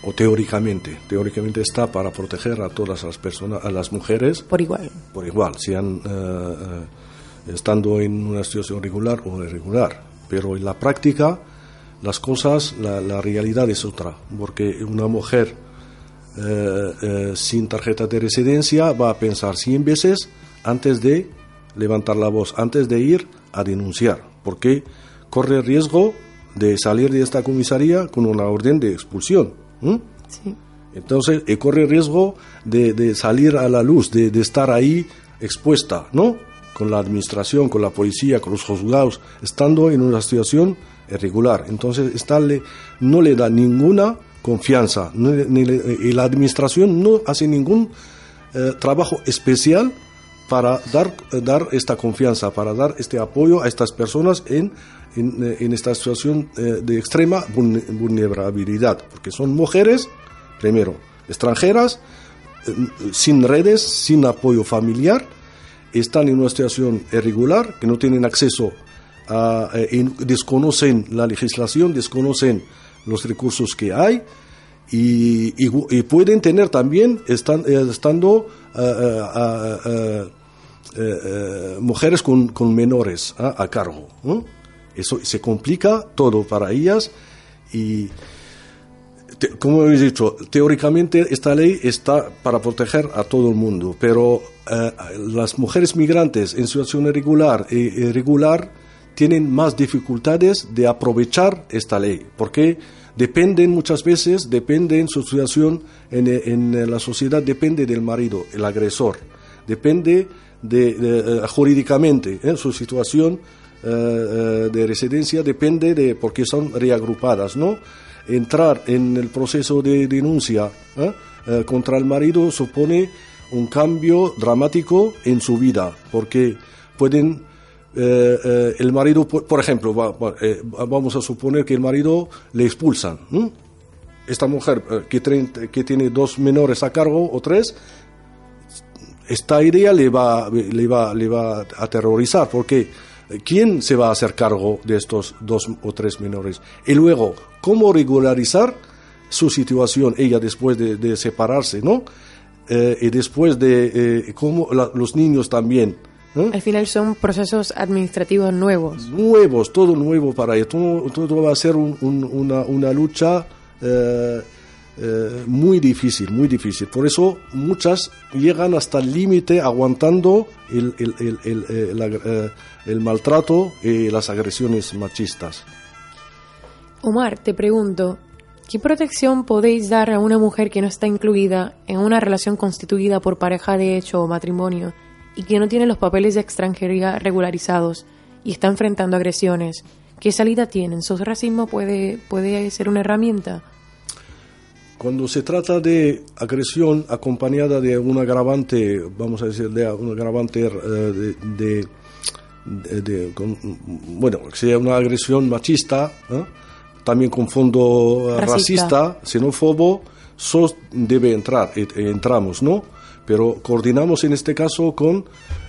o teóricamente, teóricamente está para proteger a todas las personas, a las mujeres por igual, por igual, sean eh, eh, estando en una situación regular o irregular. Pero en la práctica, las cosas, la, realidad es otra, porque una mujer eh, sin tarjeta de residencia va a pensar 100 veces antes de levantar la voz, antes de ir a denunciar, porque corre el riesgo de salir de esta comisaría con una orden de expulsión ¿Mm? Entonces, eh, corre riesgo de, salir a la luz, de, estar ahí expuesta, ¿no? Con la administración, con la policía, con los juzgados, estando en una situación irregular. Entonces, estarle, no le da ninguna confianza, y la administración no hace ningún eh, trabajo especial para dar, eh, dar esta confianza, para dar este apoyo a estas personas en eh, en, esta situación eh, de extrema vulnerabilidad, porque son mujeres, primero, extranjeras, eh, sin redes, sin apoyo familiar, están en una situación irregular, que no tienen acceso a, desconocen la legislación, desconocen los recursos que hay y, pueden tener también, están, eh, estando mujeres con, con menores a cargo. Eso se complica todo para ellas y como he dicho, teóricamente esta ley está para proteger a todo el mundo, pero eh, las mujeres migrantes en situación irregular e irregular tienen más dificultades de aprovechar esta ley, porque dependen muchas veces, depende en su situación en, la sociedad, depende del marido, el agresor, depende de, eh, jurídicamente en su situación de residencia, depende de porque son reagrupadas, ¿no? entrar en el proceso de denuncia ¿eh? Eh, contra el marido supone un cambio dramático en su vida, porque pueden eh, el marido, por, ejemplo, vamos a suponer que el marido le expulsan. Esta mujer que, que, tiene dos menores a cargo o tres, esta idea le va, le va, le va a aterrorizar, porque ¿quién se va a hacer cargo de estos dos o tres menores? Y luego, cómo regularizar su situación, ella después de, separarse, ¿no? Eh, y después de eh, cómo los niños también. Al final son procesos administrativos nuevos. Nuevos, todo nuevo para ella. Todo, va a ser una, una, lucha eh, muy difícil, muy difícil. Por eso muchas llegan hasta el límite aguantando el, el, el, el maltrato y las agresiones machistas. Omar, te pregunto, ¿qué protección podéis dar a una mujer que no está incluida en una relación constituida por pareja de hecho o matrimonio y que no tiene los papeles de extranjería regularizados y está enfrentando agresiones? ¿Qué salida tienen? ¿Sos racismo puede, puede ser una herramienta? Cuando se trata de agresión acompañada de un agravante, vamos a decir, de un agravante eh, de, de, bueno, sea una agresión machista, ¿eh? también con fondo eh, racista, xenófobo, SOS debe entrar, entramos, ¿no? Pero coordinamos en este caso con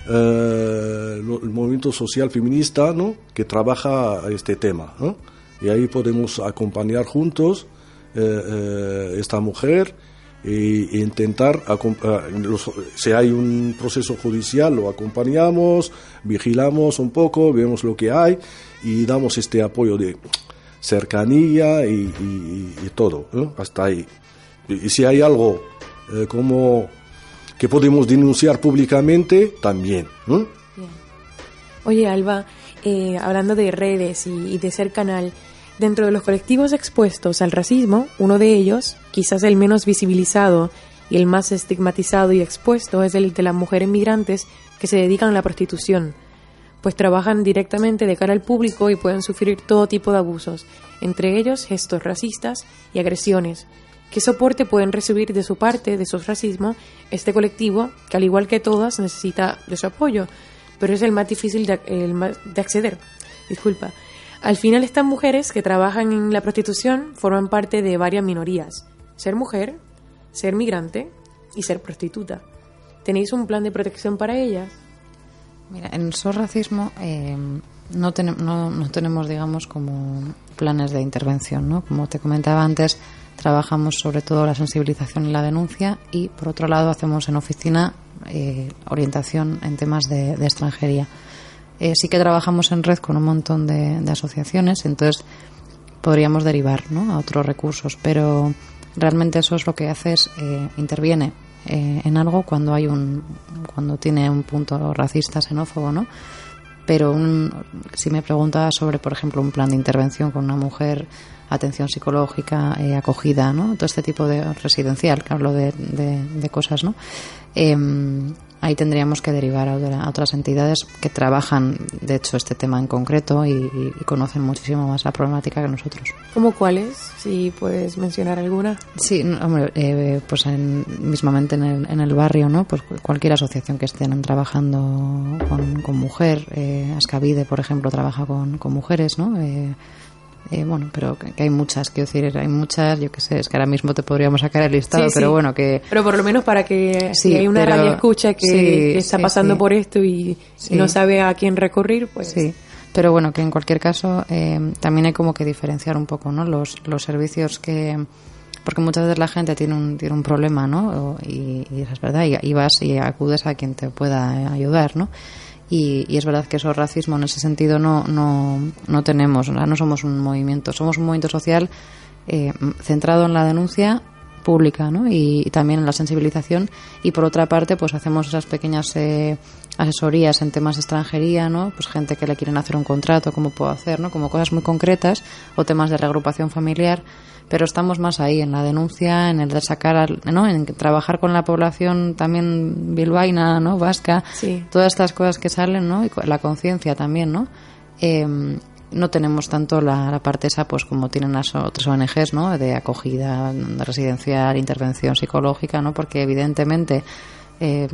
eh, el movimiento social feminista, ¿no? Que trabaja este tema, Y ahí podemos acompañar juntos eh, esta mujer e, intentar, si hay un proceso judicial, lo acompañamos, vigilamos un poco, vemos lo que hay y damos este apoyo de cercanía y, todo, hasta ahí. Y, si hay algo eh, como que podemos denunciar públicamente, también. Oye, Alba, eh, hablando de redes y, de ser canal, dentro de los colectivos expuestos al racismo, uno de ellos, quizás el menos visibilizado y el más estigmatizado y expuesto, es el de las mujeres migrantes que se dedican a la prostitución pues trabajan directamente de cara al público y pueden sufrir todo tipo de abusos, entre ellos gestos racistas y agresiones. ¿Qué soporte pueden recibir de su parte, de su racismo, este colectivo, que al igual que todas necesita de su apoyo, pero es el más difícil de, de acceder? Disculpa. Al final estas mujeres que trabajan en la prostitución forman parte de varias minorías. Ser mujer, ser migrante y ser prostituta. ¿Tenéis un plan de protección para ellas? Mira, en SOS Racismo eh, no, no, tenemos, digamos, como planes de intervención, ¿no? Como te comentaba antes, trabajamos sobre todo la sensibilización y la denuncia y, por otro lado, hacemos en oficina eh, orientación en temas de, extranjería. Eh, sí que trabajamos en red con un montón de, asociaciones, entonces podríamos derivar ¿no? a otros recursos, pero realmente eso es lo que hace es interviene eh, en algo cuando hay un cuando tiene un punto racista xenófobo no pero si me pregunta sobre por ejemplo un plan de intervención con una mujer atención psicológica eh, acogida no todo este tipo de residencial que hablo de, de, cosas no em, ahí tendríamos que derivar a, otras entidades que trabajan, de hecho, este tema en concreto y, conocen muchísimo más la problemática que nosotros. ¿Cómo cuáles? Si puedes mencionar alguna. Sí, hombre, eh, pues mismamente en el, en el, barrio, ¿no? Pues cualquier asociación que estén trabajando con, con mujer, eh, Ascavide, por ejemplo, trabaja con, con mujeres, ¿no? Eh, eh, bueno, pero que, hay muchas, quiero decir, hay muchas, yo qué sé, es que ahora mismo te podríamos sacar el listado, pero bueno, que... Pero por lo menos para que si hay una radio escucha que, está pasando por esto y, no sabe a quién recurrir, pues... Sí, pero bueno, que en cualquier caso eh, también hay como que diferenciar un poco, ¿no? Los, los servicios que porque muchas veces la gente tiene un, tiene un problema, ¿no? Y, y es verdad, y, vas y acudes a quien te pueda ayudar, ¿no? Y, y, es verdad que eso racismo en ese sentido no, no, no tenemos, no somos un movimiento, somos un movimiento social eh, centrado en la denuncia pública ¿no? y, también en la sensibilización. Y por otra parte pues hacemos esas pequeñas eh, asesorías en temas de extranjería no pues gente que le quieren hacer un contrato cómo puedo hacer no como cosas muy concretas o temas de reagrupación familiar pero estamos más ahí en la denuncia en el de sacar no en trabajar con la población también bilbaína no vasca todas estas cosas que salen no y la conciencia también no eh, no tenemos tanto la, parte esa pues como tienen las otras ONGs no de acogida residencial intervención psicológica no porque evidentemente eh,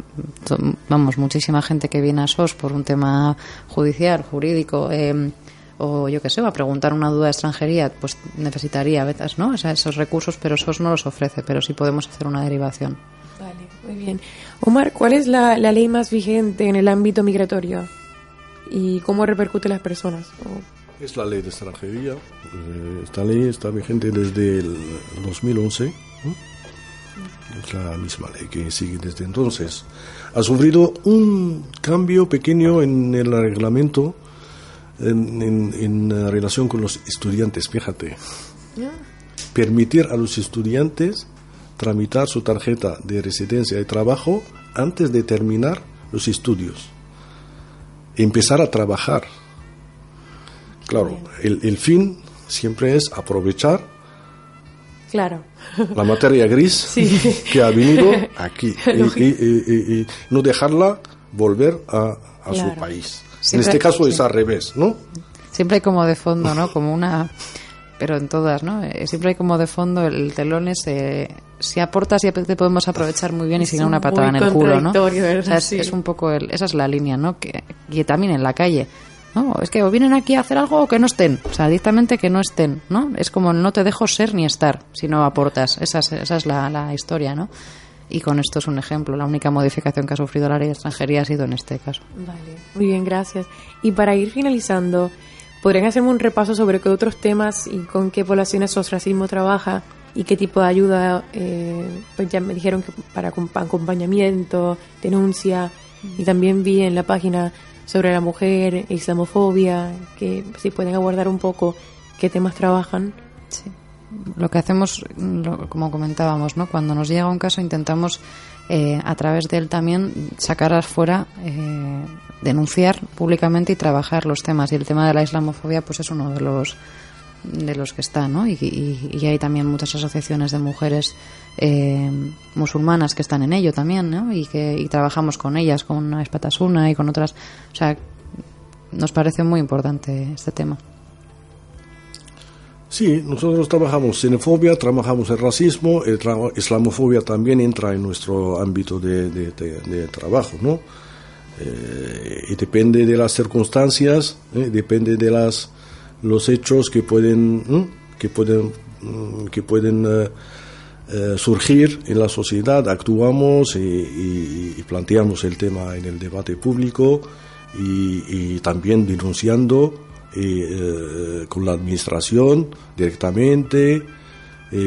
vamos muchísima gente que viene a SOS por un tema judicial jurídico eh, o yo qué sé, a preguntar una duda de extranjería, pues necesitaría veces, ¿no? esos recursos, pero SOS no los ofrece, pero sí podemos hacer una derivación. Vale, muy bien. Omar, ¿cuál es la, ley más vigente en el ámbito migratorio? ¿Y cómo repercute en las personas? Es la ley de extranjería. Eh, esta ley está vigente desde el 2011. Es la misma ley que sigue desde entonces. Ha sufrido un cambio pequeño en el reglamento en, relación con los estudiantes, fíjate. Permitir a los estudiantes tramitar su tarjeta de residencia y trabajo antes de terminar los estudios. Empezar a trabajar Claro, el, fin siempre es aprovechar claro. la materia gris que ha venido aquí y, no dejarla volver a, su país. En este caso es al revés, ¿no? Siempre hay como de fondo, ¿no? Como una... Pero en todas, ¿no? Eh, siempre hay como de fondo el telón es... Eh, si aportas ya te podemos aprovechar muy bien y sin una patada en el culo, ¿no? es, un poco... esa es la línea, ¿no? Que, y también en la calle ¿no? Es que o vienen aquí a hacer algo o que no estén. O sea, directamente que no estén, ¿no? Es como no te dejo ser ni estar si no aportas. Esa es, esa es la, la historia, ¿no? Y con esto es un ejemplo. La única modificación que ha sufrido la ley de extranjería ha sido en este caso. Vale, muy bien, gracias. Y para ir finalizando, ¿podrían hacerme un repaso sobre qué otros temas y con qué poblaciones racismo trabaja y qué tipo de ayuda? Eh, pues ya me dijeron que para acompañamiento, denuncia, y también vi en la página sobre la mujer, islamofobia, que si pueden abordar un poco qué temas trabajan. Sí. Lo que hacemos, como comentábamos, ¿no? cuando nos llega un caso intentamos eh, a través de él también sacar afuera, eh, denunciar públicamente y trabajar los temas. Y el tema de la islamofobia pues es uno de los de los que está, ¿no? Y, hay también muchas asociaciones de mujeres eh, musulmanas que están en ello también, ¿no? Y que y trabajamos con ellas, con Espatasuna y con otras. O sea, nos parece muy importante este tema. Sí, nosotros trabajamos xenofobia, trabajamos el racismo, el islamofobia también entra en nuestro ámbito de, de, trabajo, ¿no? Eh, y depende de las circunstancias, ¿eh? depende de las los hechos que pueden, que pueden, mm, que pueden eh, surgir en la sociedad, actuamos y, planteamos el tema en el debate público y, también denunciando eh, con la administración directamente,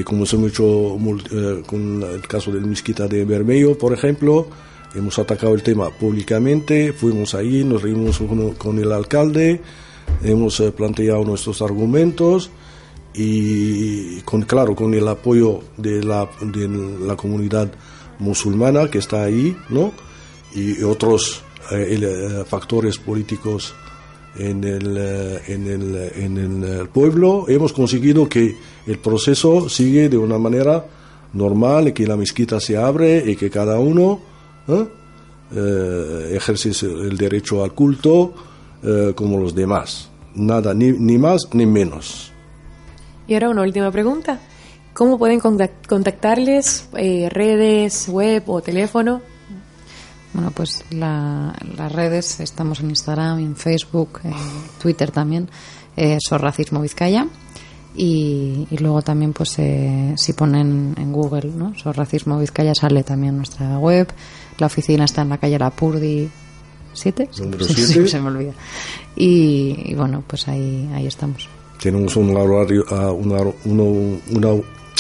como se ha hecho con el caso del Misquita de Bermejo, por ejemplo, hemos atacado el tema públicamente, fuimos ahí, nos reunimos con el alcalde, hemos eh, planteado nuestros argumentos y con claro con el apoyo de la, de la comunidad musulmana que está ahí no y otros eh, eh, factores políticos en el, en, el, en el pueblo hemos conseguido que el proceso sigue de una manera normal que la mezquita se abre y que cada uno ejerce el derecho al culto como los demás nada, ni, ni más ni menos. Y ahora una última pregunta. ¿Cómo pueden contactarles? Eh, ¿Redes, web o teléfono? Bueno, pues las redes, estamos en Instagram, en Facebook, en Twitter también, eh, Racismo Vizcaya. Y, luego también, pues eh, si ponen en Google, ¿no? Racismo Vizcaya sale también nuestra web. La oficina está en la calle La Purdi ¿Siete? se me olvida. Y, bueno, pues ahí, ahí estamos. Tenemos un horario, uh, una,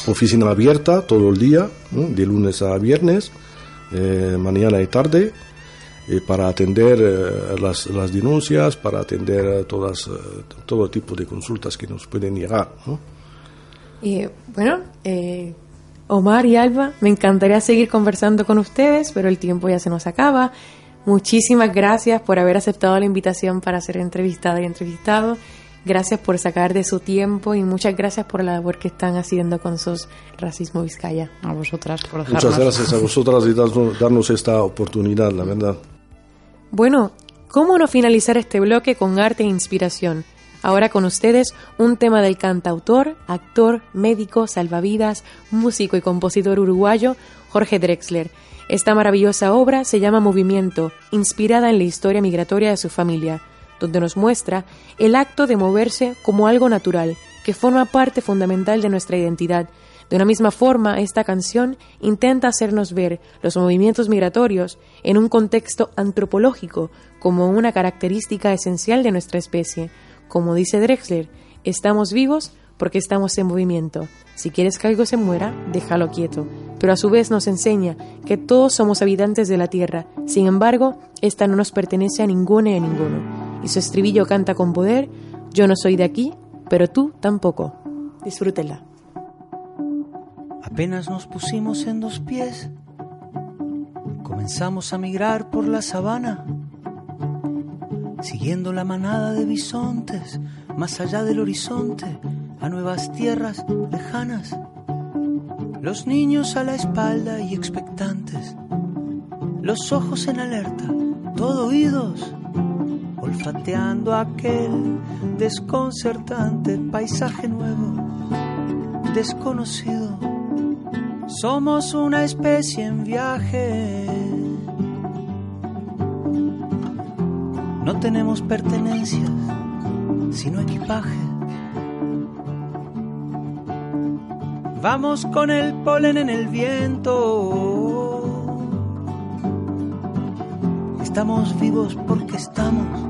oficina abierta todo el día, de lunes a viernes, eh, mañana y tarde, eh, para atender eh, las, las, denuncias, para atender todas, todo tipo de consultas que nos pueden llegar. Y bueno, Omar y Alba, me encantaría seguir conversando con ustedes, pero el tiempo ya se nos acaba. Muchísimas gracias por haber aceptado la invitación para ser entrevistada y entrevistado. Gracias por sacar de su tiempo y muchas gracias por la labor que están haciendo con sus Racismo Vizcaya. A vosotras por dejarnos. Muchas gracias a vosotras y darnos esta oportunidad, la verdad. Bueno, ¿cómo no finalizar este bloque con arte e inspiración? Ahora con ustedes un tema del cantautor, actor, médico, salvavidas, músico y compositor uruguayo Jorge Drexler. Esta maravillosa obra se llama Movimiento, inspirada en la historia migratoria de su familia donde nos muestra el acto de moverse como algo natural, que forma parte fundamental de nuestra identidad. De una misma forma, esta canción intenta hacernos ver los movimientos migratorios en un contexto antropológico como una característica esencial de nuestra especie. Como dice Drexler, estamos vivos porque estamos en movimiento. Si quieres que algo se muera, déjalo quieto. Pero a su vez nos enseña que todos somos habitantes de la Tierra. Sin embargo, esta no nos pertenece a ninguno y a ninguno y su estribillo canta con poder, yo no soy de aquí, pero tú tampoco. Disfrútela. Apenas nos pusimos en dos pies, comenzamos a migrar por la sabana, siguiendo la manada de bisontes, más allá del horizonte, a nuevas tierras lejanas. Los niños a la espalda y expectantes, los ojos en alerta, todo oídos olfateando aquel desconcertante paisaje nuevo, desconocido. Somos una especie en viaje. No tenemos pertenencias, sino equipaje. Vamos con el polen en el viento. Estamos vivos porque estamos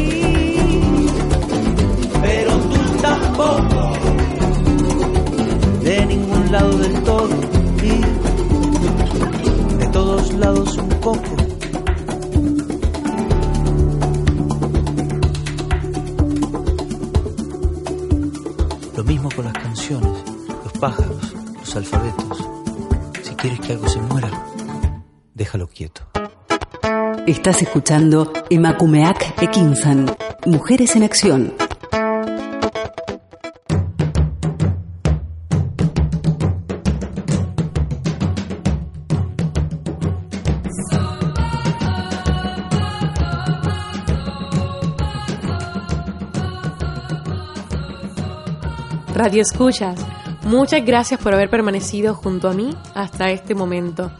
tampoco. De ningún lado del todo y de todos lados un poco. pájaros, los alfabetos, ¿Quieres que algo se muera? Déjalo quieto. Estás escuchando Emakumeak Ekinsan, Mujeres en Acción. Radio Escuchas, muchas gracias por haber permanecido junto a mí hasta este momento.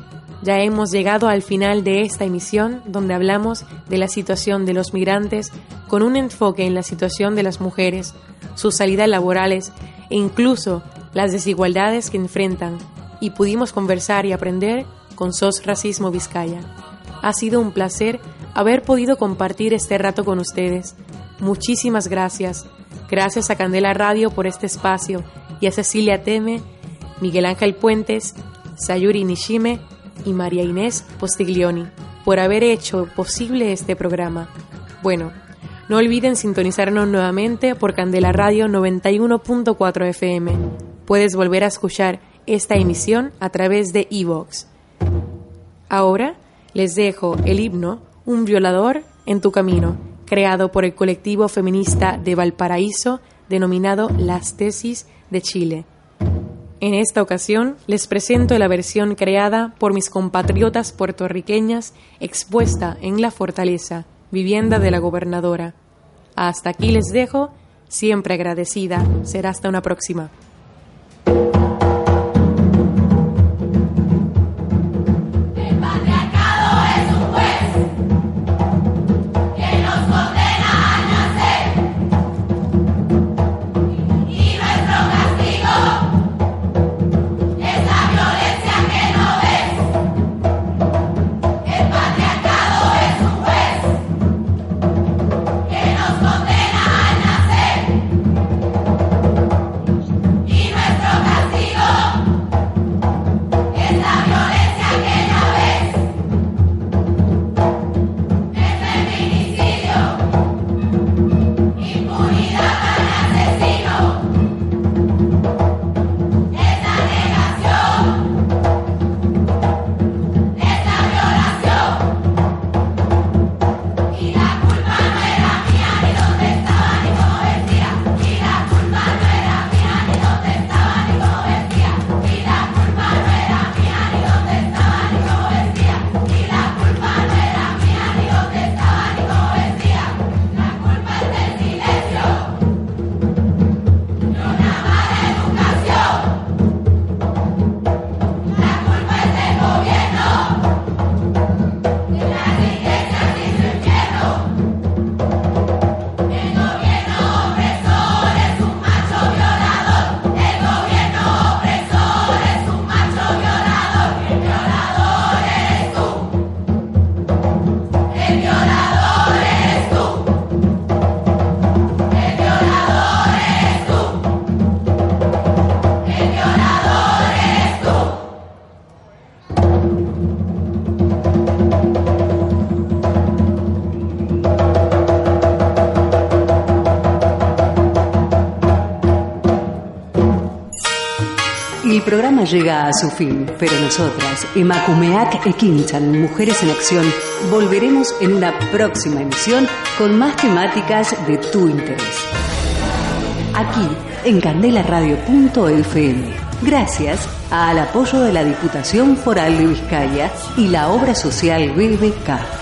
Ya hemos llegado al final de esta emisión donde hablamos de la situación de los migrantes con un enfoque en la situación de las mujeres, sus salidas laborales e incluso las desigualdades que enfrentan y pudimos conversar y aprender con SOS Racismo Vizcaya. Ha sido un placer haber podido compartir este rato con ustedes. Muchísimas gracias. Gracias a Candela Radio por este espacio y a Cecilia Teme, Miguel Ángel Puentes, Sayuri Nishime y María Inés Postiglioni por haber hecho posible este programa. Bueno, no olviden sintonizarnos nuevamente por Candela Radio 91.4 FM. Puedes volver a escuchar esta emisión a través de Evox. Ahora les dejo el himno Un violador en tu camino creado por el colectivo feminista de Valparaíso denominado Las Tesis de Chile. En esta ocasión les presento la versión creada por mis compatriotas puertorriqueñas expuesta en la fortaleza, vivienda de la gobernadora. Hasta aquí les dejo, siempre agradecida. Será hasta una próxima. El programa llega a su fin, pero nosotras, Emakumeak Ekinchan, Mujeres en Acción, volveremos en una próxima emisión con más temáticas de tu interés. Aquí, en candelaradio.fm. Gracias al apoyo de la Diputación Foral de Vizcaya y la obra social BBK.